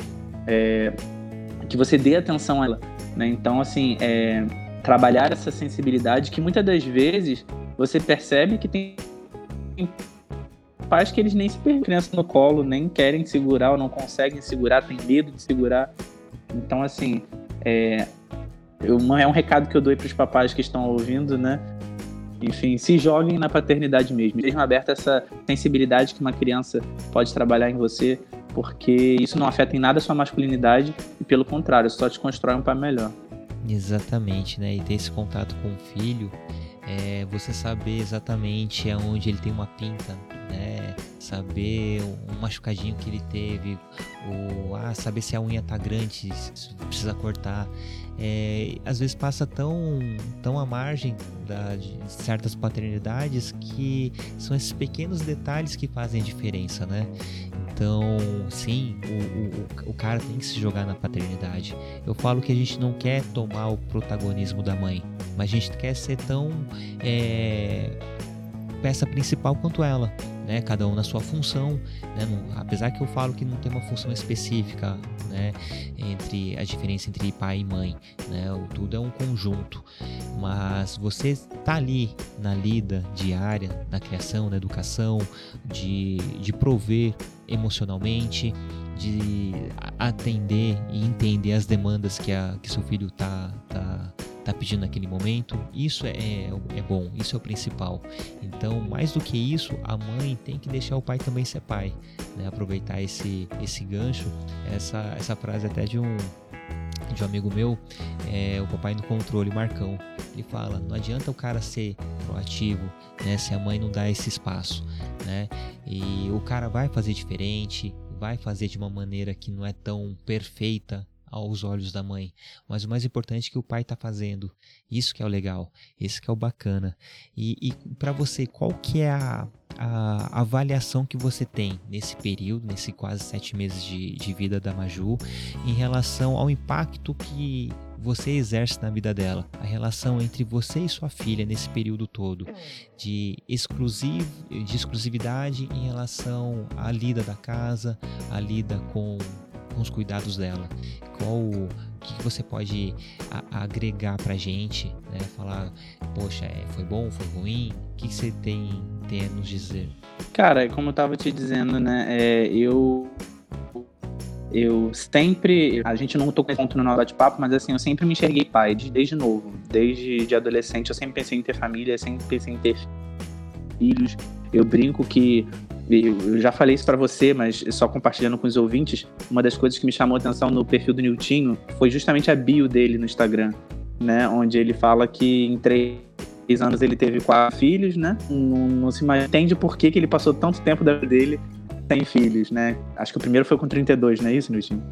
É, que você dê atenção a ela, né? Então, assim, é, trabalhar essa sensibilidade que muitas das vezes você percebe que tem pais que eles nem se permitem criança no colo, nem querem segurar ou não conseguem segurar, tem medo de segurar. Então, assim, é, é um recado que eu dou para os papais que estão ouvindo, né? Enfim, se joguem na paternidade mesmo. Estejam aberta essa sensibilidade que uma criança pode trabalhar em você, porque isso não afeta em nada a sua masculinidade e, pelo contrário, só te constrói um pai melhor. Exatamente, né? E ter esse contato com o filho, é você saber exatamente aonde ele tem uma pinta, né? Saber um machucadinho que ele teve, ou ah, saber se a unha tá grande, se precisa cortar é, às vezes passa tão, tão à margem da, de certas paternidades que são esses pequenos detalhes que fazem a diferença, né? Então, sim, o, o, o cara tem que se jogar na paternidade. Eu falo que a gente não quer tomar o protagonismo da mãe, mas a gente quer ser tão é, peça principal quanto ela né? Cada um na sua função, né? Apesar que eu falo que não tem uma função específica, né? Entre a diferença entre pai e mãe, né? Tudo é um conjunto, mas você tá ali na lida diária, na criação, na educação, de, de prover emocionalmente, de atender e entender as demandas que, a, que seu filho tá, tá está pedindo naquele momento. Isso é, é, é, bom, isso é o principal. Então, mais do que isso, a mãe tem que deixar o pai também ser pai, né? aproveitar esse, esse gancho. Essa, essa frase até de um, de um amigo meu, é o papai no controle, Marcão. Ele fala: não adianta o cara ser proativo, né, se a mãe não dá esse espaço, né? E o cara vai fazer diferente, vai fazer de uma maneira que não é tão perfeita aos olhos da mãe, mas o mais importante é que o pai está fazendo. Isso que é o legal, esse que é o bacana. E, e para você, qual que é a, a avaliação que você tem nesse período, nesse quase sete meses de, de vida da Maju, em relação ao impacto que você exerce na vida dela, a relação entre você e sua filha nesse período todo, de, exclusiv, de exclusividade em relação à lida da casa, à lida com com os cuidados dela? Qual o que, você pode agregar pra gente, né? Falar, poxa, é, foi bom, foi ruim? O que, você tem, tem a nos dizer? Cara, como eu tava te dizendo, né? É, eu eu sempre, a gente não tocou ponto no nosso bate-papo, mas assim, eu sempre me enxerguei pai, desde novo, desde de adolescente, eu sempre pensei em ter família, sempre pensei em ter filhos. Eu brinco que eu já falei isso para você, mas só compartilhando com os ouvintes, uma das coisas que me chamou a atenção no perfil do Niltinho foi justamente a bio dele no Instagram, né? Onde ele fala que em três anos ele teve quatro filhos, né? Não, não se entende por que, que ele passou tanto tempo da vida dele sem filhos, né? Acho que o primeiro foi com 32, não é isso, Niltinho?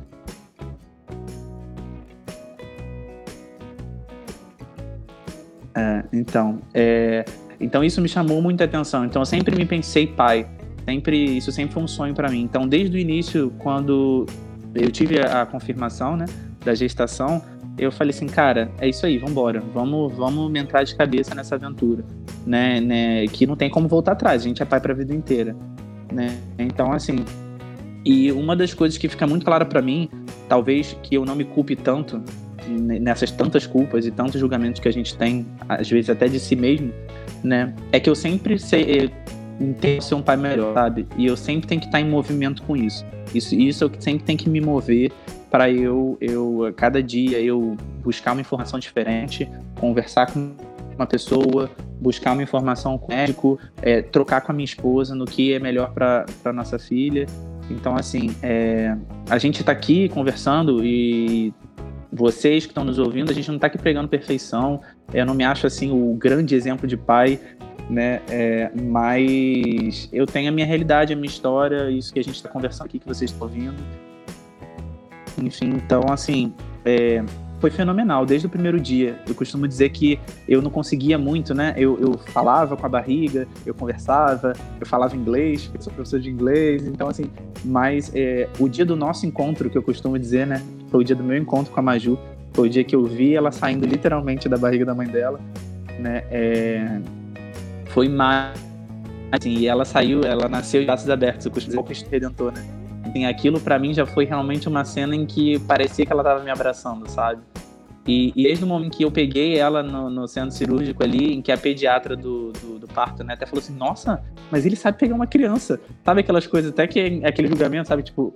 É, então, é, então isso me chamou muita atenção. Então eu sempre me pensei pai, sempre isso sempre foi um sonho para mim. Então, desde o início, quando eu tive a, confirmação, né, da gestação, eu falei assim, cara, é isso aí, vamos embora, vamos, vamos entrar de cabeça nessa aventura, né, né, que não tem como voltar atrás, a gente é pai para a vida inteira, né? Então, assim, e uma das coisas que fica muito clara para mim, talvez que eu não me culpe tanto nessas tantas culpas e tantos julgamentos que a gente tem, às vezes até de si mesmo, né, é que eu sempre sei, ter ser um pai melhor, sabe? E eu sempre tenho que estar em movimento com isso. Isso, isso é o que sempre tem que me mover para eu, eu, cada dia, eu buscar uma informação diferente, conversar com uma pessoa, buscar uma informação com o médico, é, trocar com a minha esposa no que é melhor para nossa filha. Então, assim, é, a gente está aqui conversando e vocês que estão nos ouvindo, a gente não está aqui pregando perfeição. Eu não me acho assim o grande exemplo de pai né? É, mas eu tenho a minha realidade, a minha história, isso que a gente está conversando aqui, que vocês estão ouvindo. Enfim, então, assim, é, foi fenomenal desde o primeiro dia. Eu costumo dizer que eu não conseguia muito, né? Eu, eu falava com a barriga, eu conversava, eu falava inglês, eu sou professor de inglês, então, assim, mas é, o dia do nosso encontro, que eu costumo dizer, né? Foi o dia do meu encontro com a Maju, foi o dia que eu vi ela saindo literalmente da barriga da mãe dela né? É, foi mais assim, e ela saiu, ela nasceu de braços abertos, o Cristo Redentor, né? Assim, aquilo para mim já foi realmente uma cena em que parecia que ela tava me abraçando, sabe? E, e desde o momento que eu peguei ela no, no centro cirúrgico ali, em que a pediatra do, do, do, parto, né, até falou assim, nossa, mas ele sabe pegar uma criança. Sabe aquelas coisas, até que aquele julgamento, sabe, tipo,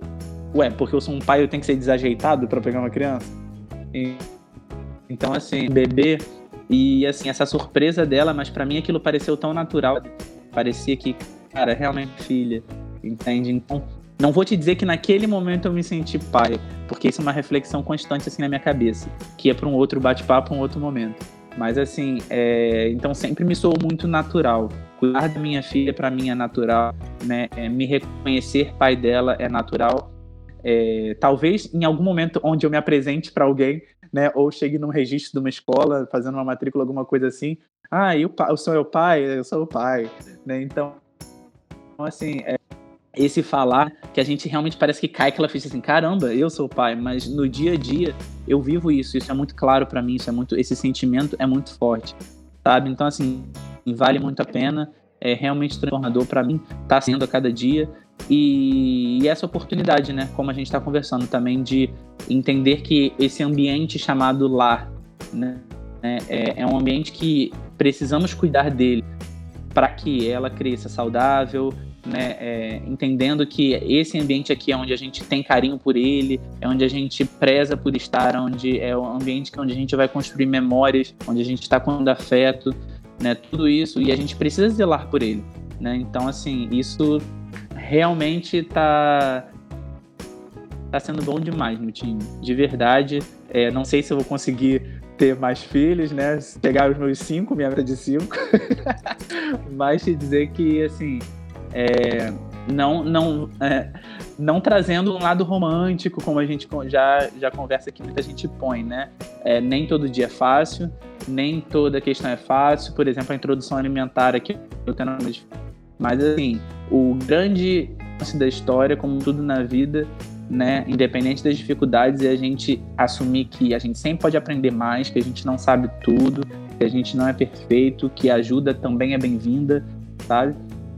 ué, porque eu sou um pai, eu tenho que ser desajeitado para pegar uma criança? E, então, assim, bebê, e assim, essa surpresa dela, mas para mim aquilo pareceu tão natural, parecia que, cara, realmente filha, entende? Então, não vou te dizer que naquele momento eu me senti pai, porque isso é uma reflexão constante assim na minha cabeça, que é para um outro bate-papo, um outro momento. Mas assim, é... então sempre me soou muito natural. Cuidar da minha filha para mim é natural, né? É, me reconhecer pai dela é natural. É... talvez em algum momento onde eu me apresente para alguém, né? Ou chegue num registro de uma escola, fazendo uma matrícula, alguma coisa assim. Ah, e o, pai, o senhor é o pai? Eu sou o pai, né? Então, assim, é, esse falar que a gente realmente parece que cai aquela ficha assim, caramba, eu sou pai, mas no dia a dia eu vivo isso, isso é muito claro para mim, isso é muito, esse sentimento é muito forte, sabe? Então assim, vale muito a pena, é realmente transformador para mim, tá sendo a cada dia. E, e essa oportunidade, né, como a gente está conversando também de entender que esse ambiente chamado lar, né, é, é um ambiente que precisamos cuidar dele para que ela cresça saudável, né, é, entendendo que esse ambiente aqui é onde a gente tem carinho por ele, é onde a gente preza por estar, onde é o ambiente onde a gente vai construir memórias, onde a gente está com afeto, né, tudo isso, e a gente precisa zelar por ele. Né? Então, assim, isso realmente está tá sendo bom demais no time, de verdade. É, não sei se eu vou conseguir ter mais filhos, né? Pegar os meus cinco, minha meta de cinco. Mas te dizer que, assim, é, não, não, é, não trazendo um lado romântico, como a gente já, já conversa aqui, muita gente põe, né? É, nem todo dia é fácil, nem toda questão é fácil. Por exemplo, a introdução alimentar aqui, eu tenho mas assim, o grande da história, como tudo na vida, né, independente das dificuldades, é a gente assumir que a gente sempre pode aprender mais, que a gente não sabe tudo, que a gente não é perfeito, que a ajuda também é bem-vinda, sabe?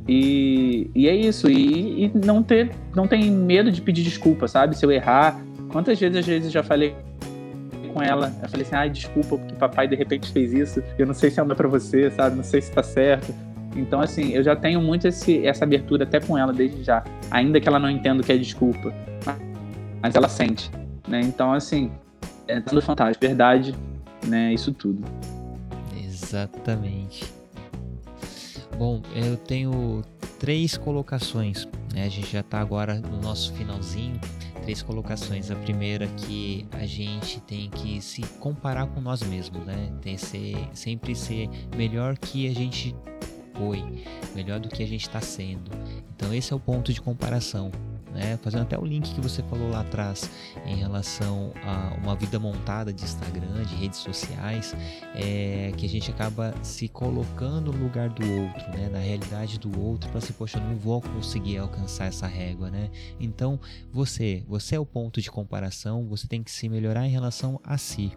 E, e é isso, e, e, não ter não tem medo de pedir desculpa, sabe? Se eu errar, quantas vezes às vezes já falei com ela, eu falei assim, ai, desculpa, porque papai de repente fez isso, eu não sei se é uma para você, sabe? Não sei se tá certo. Então, assim, eu já tenho muito esse, essa abertura até com ela desde já, ainda que ela não entenda o que é desculpa, mas ela sente, né? Então, assim, é tudo fantástico, verdade, né? Isso tudo. Exatamente. Bom, eu tenho três colocações. Né? A gente já está agora no nosso finalzinho. Três colocações. A primeira que a gente tem que se comparar com nós mesmos, né? Tem que ser, sempre ser melhor que a gente foi, melhor do que a gente está sendo. Então esse é o ponto de comparação né? Fazendo até o link que você falou lá atrás em relação a uma vida montada de Instagram, de redes sociais, é, que a gente acaba se colocando no lugar do outro, né? Na realidade do outro, para se, poxa, eu não vou conseguir alcançar essa régua, né? Então, você, você é o ponto de comparação, você tem que se melhorar em relação a si.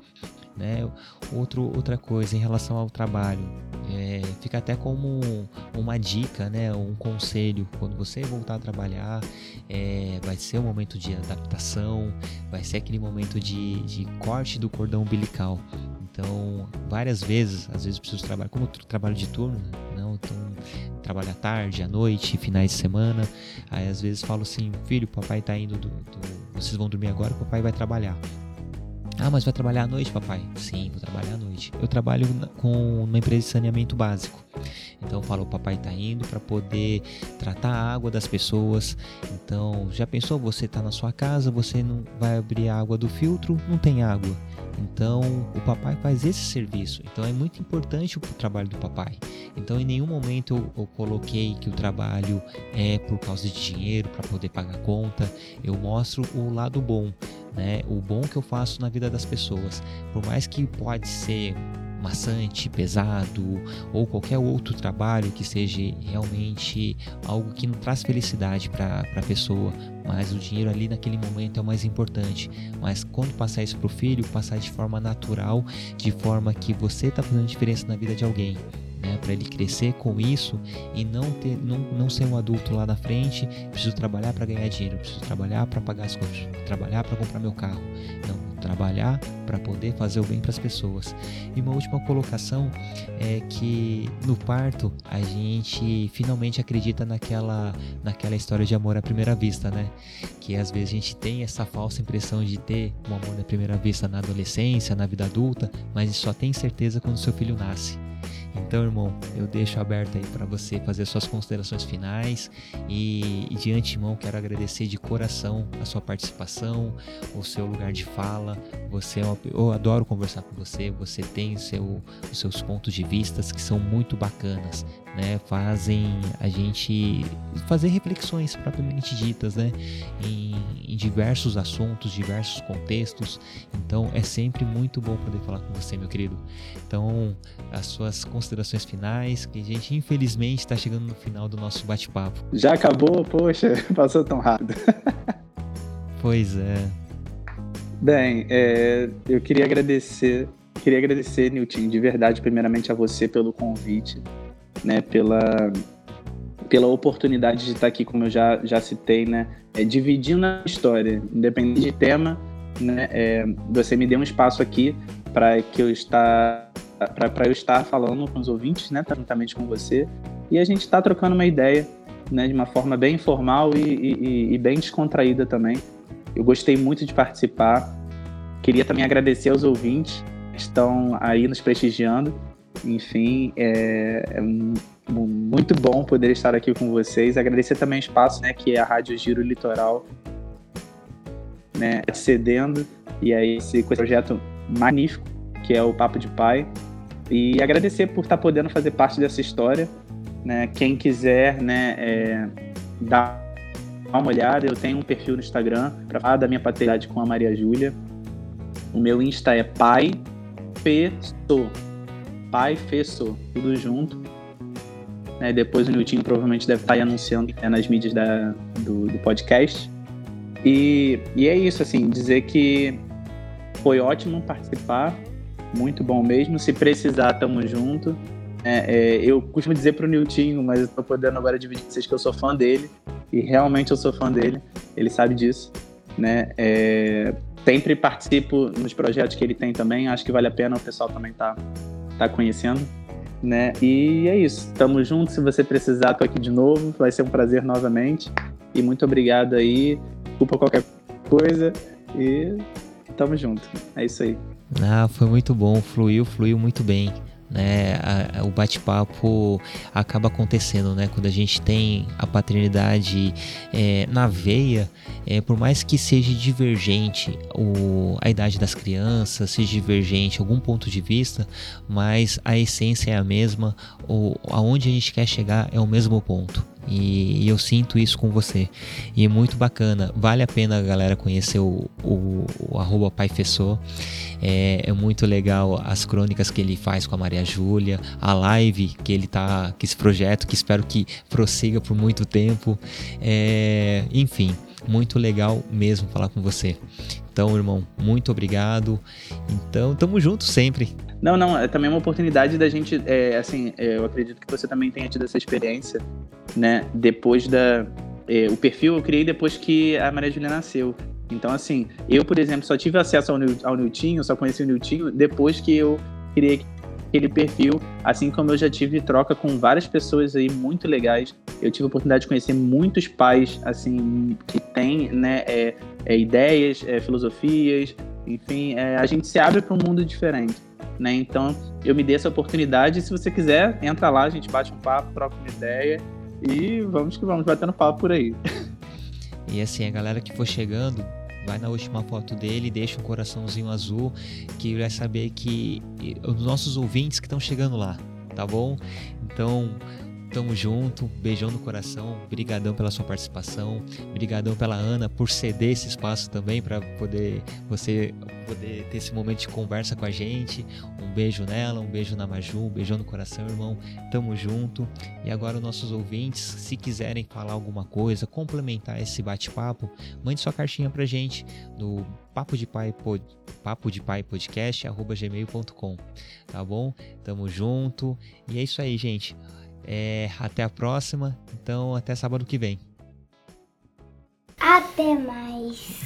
Né? Outro, outra coisa em relação ao trabalho, é, fica até como uma dica, né? um conselho, quando você voltar a trabalhar, é, vai ser um momento de adaptação, vai ser aquele momento de, de corte do cordão umbilical. Então, várias vezes, às vezes preciso trabalhar, como trabalho de turno, não, então trabalho à tarde, à noite, finais de semana, aí às vezes falo assim, filho, papai tá indo, do, do, vocês vão dormir agora, papai vai trabalhar. Ah, mas vai trabalhar à noite, papai? Sim, vou trabalhar à noite. Eu trabalho com uma empresa de saneamento básico. Então eu falo, o papai tá indo para poder tratar a água das pessoas. Então, já pensou você tá na sua casa, você não vai abrir a água do filtro, não tem água. Então, o papai faz esse serviço. Então, é muito importante o trabalho do papai. Então, em nenhum momento eu, eu coloquei que o trabalho é por causa de dinheiro, para poder pagar conta. Eu mostro o lado bom, né? O bom que eu faço na vida das pessoas. Por mais que pode ser maçante, pesado ou qualquer outro trabalho que seja realmente algo que não traz felicidade para a pessoa, mas o dinheiro ali naquele momento é o mais importante. Mas quando passar isso para o filho, passar de forma natural, de forma que você está fazendo diferença na vida de alguém né, para ele crescer com isso e não ter não, não ser um adulto lá na frente, preciso trabalhar para ganhar dinheiro, preciso trabalhar para pagar as coisas, trabalhar para comprar meu carro. Não, trabalhar para poder fazer o bem para as pessoas. E uma última colocação é que no parto a gente finalmente acredita naquela naquela história de amor à primeira vista, né? Que às vezes a gente tem essa falsa impressão de ter um amor à primeira vista na adolescência, na vida adulta, mas só tem certeza quando seu filho nasce. Então, irmão, eu deixo aberto aí para você fazer suas considerações finais e, de antemão quero agradecer de coração a sua participação, o seu lugar de fala. Você é uma, eu adoro conversar com você. Você tem seu, os seus pontos de vistas que são muito bacanas, né? Fazem a gente fazer reflexões propriamente ditas, né? Em, em diversos assuntos, diversos contextos. Então, é sempre muito bom poder falar com você, meu querido. Então, as suas considerações finais, que a gente infelizmente está chegando no final do nosso bate-papo. Já acabou? Poxa, passou tão rápido. pois é. Bem, é, eu queria agradecer, queria agradecer, Nilton, de verdade, primeiramente a você pelo convite, né, pela, pela oportunidade de estar aqui, como eu já, já citei, né, é, dividindo a história, independente de tema, né, é, você me deu um espaço aqui para que eu estar para eu estar falando com os ouvintes, né, juntamente com você, e a gente está trocando uma ideia, né, de uma forma bem informal e, e, e, bem descontraída também. Eu gostei muito de participar. Queria também agradecer aos ouvintes que estão aí nos prestigiando. Enfim, é, é muito bom poder estar aqui com vocês. Agradecer também o espaço, né, que é a Rádio Giro Litoral, né, cedendo e aí esse, projeto magnífico que é o Papo de Pai. E agradecer por estar podendo fazer parte dessa história. Né? Quem quiser né, é, dar uma olhada, eu tenho um perfil no Instagram para falar da minha paternidade com a Maria Júlia. O meu Insta é pai fesso. Pai fesso, tudo junto. Né, depois o Nilton provavelmente deve estar aí anunciando né, nas mídias da, do, do podcast. E, e é isso, assim, dizer que foi ótimo participar muito bom mesmo. Se precisar, tamo junto. É, é, eu costumo dizer pro Niltinho, mas eu tô podendo agora dividir com vocês que eu sou fã dele. E realmente eu sou fã dele. Ele sabe disso. Né? É, sempre participo nos projetos que ele tem também. Acho que vale a pena o pessoal também tá, tá conhecendo. Né? E é isso. Tamo junto. Se você precisar, tô aqui de novo. Vai ser um prazer novamente. E muito obrigado aí. Desculpa qualquer coisa. E tamo junto. É isso aí. Ah, foi muito bom, fluiu, fluiu muito bem. Né, a, o bate-papo acaba acontecendo, né? Quando a gente tem a paternidade é, na veia, é, por mais que seja divergente o, a idade das crianças, seja divergente algum ponto de vista, mas a essência é a mesma, aonde a gente quer chegar é o mesmo ponto. E, eu sinto isso com você. E é muito bacana. Vale a pena, galera, conhecer o, o, o arroba É, é, muito legal as crônicas que ele faz com a Maria Júlia, a live que ele tá, que esse projeto, que espero que prossiga por muito tempo. É, enfim, muito legal mesmo falar com você. Então, irmão, muito obrigado. Então, tamo junto sempre. Não, não, é também uma oportunidade da gente, é, assim, é, eu acredito que você também tenha tido essa experiência, né? Depois da. É, o perfil eu criei depois que a Maria Julia nasceu. Então, assim, eu, por exemplo, só tive acesso ao, ao Niltinho, só conheci o Niltinho depois que eu criei aquele perfil, assim como eu já tive troca com várias pessoas aí muito legais. Eu tive a oportunidade de conhecer muitos pais, assim, que têm, né, é, é, ideias, é, filosofias, enfim, é, a gente se abre para um mundo diferente. Né? Então, eu me dei essa oportunidade. Se você quiser, entra lá, a gente bate um papo, troca uma ideia e vamos que vamos batendo papo por aí. E assim, a galera que for chegando, vai na última foto dele, deixa um coraçãozinho azul, que vai saber que os nossos ouvintes que estão chegando lá, tá bom? Então, tamo junto. Beijão no coração. Obrigadão pela sua participação. Obrigadão pela Ana por ceder esse espaço também para poder você poder ter esse momento de conversa com a gente. Um beijo nela, um beijo na Maju, um beijão no coração, irmão. Tamo junto. E agora, nossos ouvintes, se quiserem falar alguma coisa, complementar esse bate-papo, mande sua cartinha pra gente no papo de pai pod, papo de pai tá bom tamo junto e é isso aí gente é, até a próxima. Então até sábado que vem. Até mais